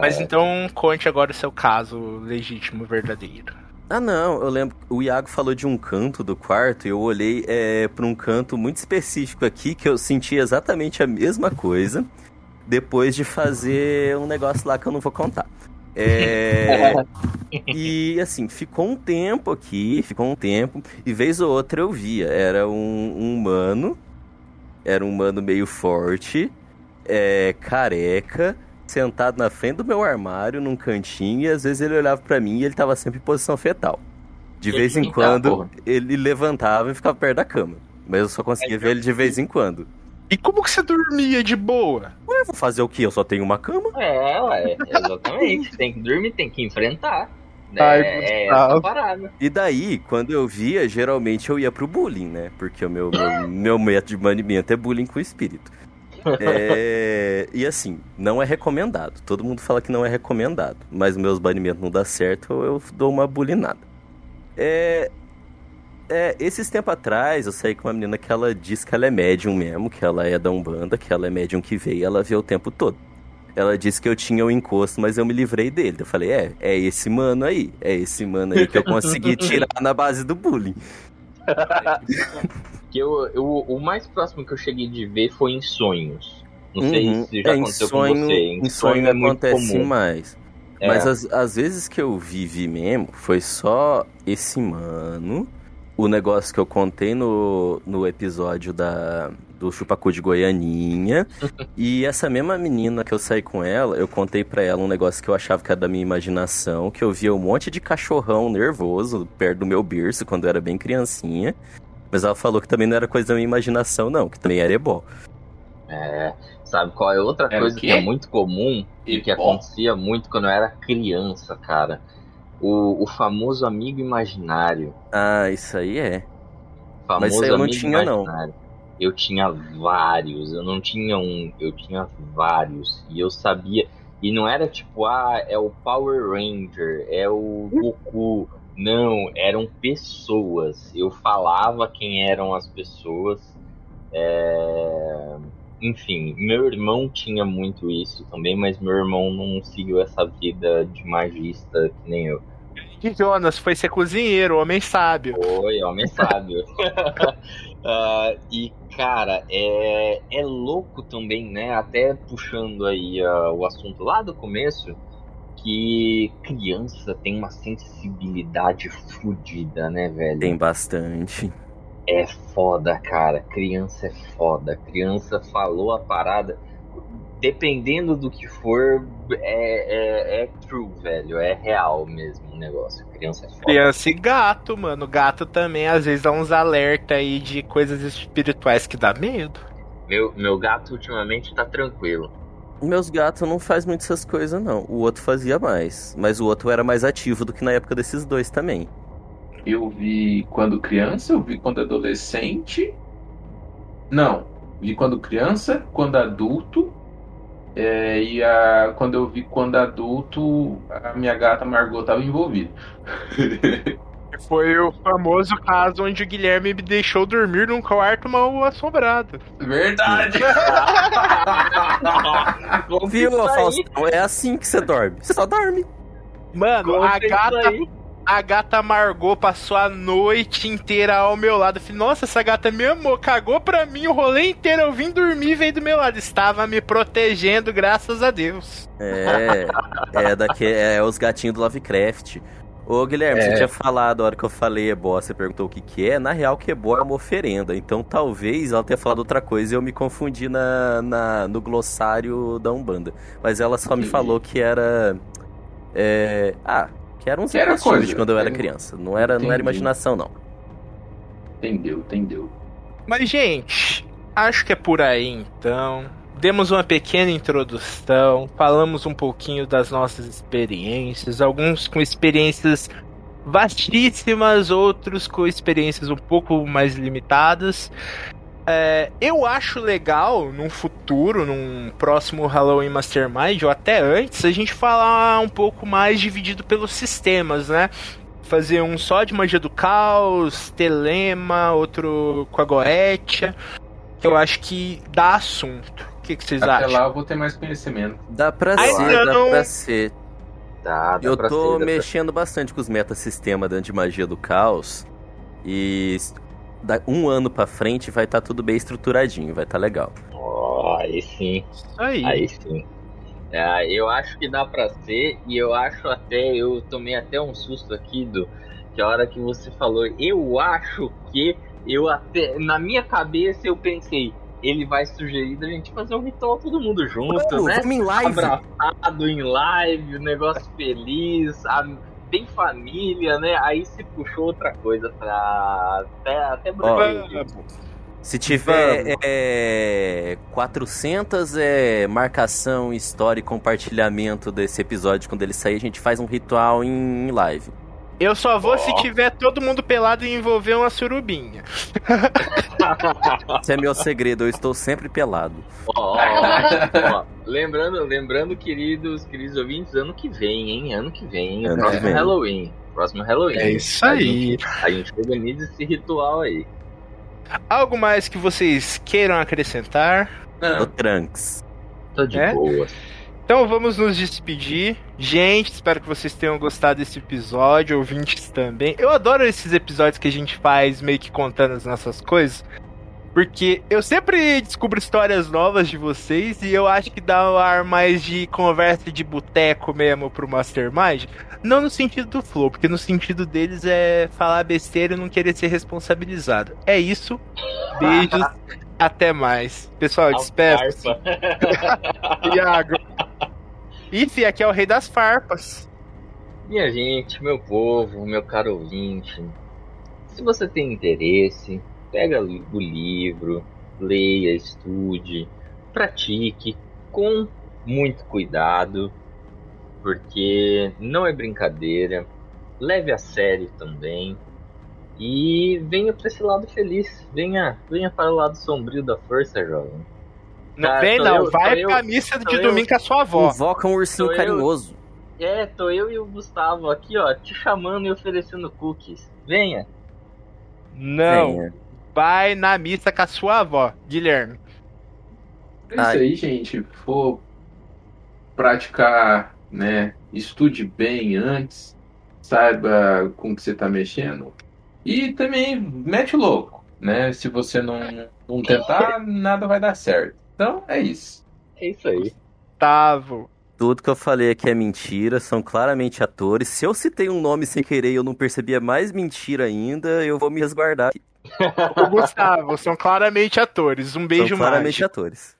Mas então conte agora o seu caso legítimo, verdadeiro. Ah, não, eu lembro. O Iago falou de um canto do quarto e eu olhei é, para um canto muito específico aqui que eu senti exatamente a mesma coisa depois de fazer um negócio lá que eu não vou contar. É, e assim, ficou um tempo aqui, ficou um tempo, e vez ou outra eu via. Era um, um humano, era um humano meio forte, é, careca, sentado na frente do meu armário, num cantinho, e às vezes ele olhava pra mim e ele tava sempre em posição fetal. De Ele vez em quando porra. ele levantava e ficava perto da cama. Mas eu só conseguia ver ele de vez em quando. E como que você dormia de boa? Ué, vou fazer o quê? Eu só tenho uma cama? É, ué, exatamente. tem que dormir, tem que enfrentar. Ai, é, é essa parada. E daí, quando eu via, geralmente eu ia pro bullying, né? Porque o meu, meu, meu método de banimento é bullying com espírito. É, e assim, não é recomendado. Todo mundo fala que não é recomendado. Mas meus banimentos não dá certo, eu dou uma bulinada. É, é, esses tempos atrás, eu saí com uma menina que ela diz que ela é médium mesmo, que ela é da Umbanda, que ela é médium que vê e ela vê o tempo todo. Ela disse que eu tinha o encosto, mas eu me livrei dele. Eu falei, é, é esse mano aí. É esse mano aí que eu consegui tirar na base do bullying. Que eu, eu, o mais próximo que eu cheguei de ver foi em sonhos. Não sei Uhum. se já É, em aconteceu sonho, com você. em sonho é muito acontece comum. mais. É. Mas as, as vezes que eu vivi mesmo, foi só esse mano. O negócio que eu contei no, no episódio da, do Chupacu de Goianinha. e essa mesma menina que eu saí com ela, eu contei pra ela um negócio que eu achava que era da minha imaginação, que eu via um monte de cachorrão nervoso perto do meu berço quando eu era bem criancinha. Mas ela falou que também não era coisa da minha imaginação, não, que também era ebó. É, sabe qual é outra coisa que é muito comum e que Ebó? acontecia muito quando eu era criança, cara? O, o famoso amigo imaginário. Ah, isso aí é. Famoso Mas isso aí eu não amigo tinha, não. imaginário. Eu tinha vários, eu não tinha um, eu tinha vários. E eu sabia. E não era tipo, ah, é o Power Ranger, é o Goku. Não, eram pessoas. Eu falava quem eram as pessoas. É, Enfim, meu irmão tinha muito isso também, mas meu irmão não seguiu essa vida de magista que nem eu. E Jonas foi ser cozinheiro, homem sábio. Foi, homem sábio. Ah, e, cara, é, é louco também, né? Até puxando aí ah, o assunto lá do começo, que criança tem uma sensibilidade fodida, né, velho? Tem bastante. É foda, cara. Criança é foda. Criança falou a parada. Dependendo do que for, é, é, é true, velho. É real mesmo o negócio. Criança é foda. Criança e gato, mano. Gato também às vezes dá uns alerta aí de coisas espirituais que dá medo. Meu, meu gato ultimamente tá tranquilo. Meus gatos não faz muito essas coisas, não. O outro fazia mais. Mas o outro era mais ativo do que na época desses dois também. Eu vi quando criança, eu vi quando adolescente. Não, vi quando criança, quando adulto. é, e a, quando eu vi quando adulto, a minha gata Margot tava envolvida. Foi o famoso caso onde o Guilherme me deixou dormir num quarto mal assombrado. Verdade! Viu. Faustão? É assim que você dorme. Você só dorme. Mano, Conta a isso gata, aí. A gata Margot passou a noite inteira ao meu lado. Eu falei, nossa, essa gata me amou, cagou pra mim o rolê inteiro. Eu vim dormir e veio do meu lado. Estava me protegendo, graças a Deus. É. É, daqui, é os gatinhos do Lovecraft. Ô, Guilherme, É. você tinha falado a hora que eu falei ebó, você perguntou o que que é. Na real, que ebó é uma oferenda. Então, talvez ela tenha falado outra coisa e eu me confundi na, na- no glossário da Umbanda. Mas ela só me falou que era... é, ah, que era uns Que era coisa. de quando eu era criança. Não era, não era imaginação, não. Entendeu, entendeu. Mas, gente, acho que é por aí então. Demos uma pequena introdução, falamos um pouquinho das nossas experiências, alguns com experiências vastíssimas, outros com experiências um pouco mais limitadas. É, eu acho legal num futuro, num próximo Halloween Mastermind, ou até antes, a gente falar um pouco mais dividido pelos sistemas, né? Fazer um só de magia do caos, telema, outro com a Goetia. Eu acho que dá assunto. O que, que vocês Até acham? lá eu vou ter mais conhecimento. Dá pra Ai, ser, não. dá pra ser. Tá, dá Eu pra tô ser, dá pra- mexendo bastante com os metasistemas dentro de magia do caos. E um ano pra frente vai estar tudo bem estruturadinho, vai estar legal. Ó, aí sim. Isso aí. Aí sim. É, eu acho que dá pra ser, e eu acho até, eu tomei até um susto aqui do que a hora que você falou, eu acho que eu até na minha cabeça eu pensei, ele vai sugerir da gente fazer um ritual todo mundo junto, Mano, né? vamos em live. Abraçado em live, um negócio feliz, a- bem família, né? Aí se puxou outra coisa pra até até Ó. Se tiver é, 400 é, marcação, história e compartilhamento desse episódio quando ele sair, a gente faz um ritual em live. Eu só vou Ó. se tiver todo mundo pelado e envolver uma surubinha. Esse é meu segredo, eu estou sempre pelado. Ó. Lembrando, lembrando, queridos, queridos ouvintes, ano que vem, hein? Ano que vem? Ano Próximo vem. Halloween. Próximo Halloween. É isso A aí. gente, a gente organiza esse ritual aí. Algo mais que vocês queiram acrescentar? O Não, Trunks. Tô de É? boa. Então vamos nos despedir. Gente, espero que vocês tenham gostado desse episódio, ouvintes também. Eu adoro esses episódios que a gente faz meio que contando as nossas coisas. Porque eu sempre descubro histórias novas de vocês e eu acho que dá um ar mais de conversa de boteco mesmo pro Mastermind. Não no sentido do flow, porque no sentido deles é falar besteira e não querer ser responsabilizado. É isso. Beijos. Até mais. Pessoal, despeço. Iago. Ih, aqui é o rei das farpas. Minha gente, meu povo, meu caro ouvinte, se você tem interesse, pega o livro, leia, estude, pratique com muito cuidado, porque não é brincadeira, leve a sério também e venha para esse lado feliz, venha, venha para o lado sombrio da força, jovem. Não Tá, vem, não. eu, Vai pra eu, missa de eu. domingo com a sua avó. Invoca um ursinho eu. carinhoso. É, tô eu e o Gustavo aqui, ó, te chamando e oferecendo cookies. Venha. Não. Venha. Vai na missa com a sua avó, Guilherme. é isso aí, gente. For praticar, né? Estude bem antes, saiba com que você tá mexendo. E também mete o louco, né? Se você não, não tentar, nada vai dar certo. Então é isso. É isso aí. Gustavo. Tudo que eu falei aqui é mentira, são claramente atores. Se eu citei um nome sem querer e eu não percebi é mais mentira ainda, eu vou me resguardar. O Gustavo, são claramente atores. Um beijo são claramente mágico. atores.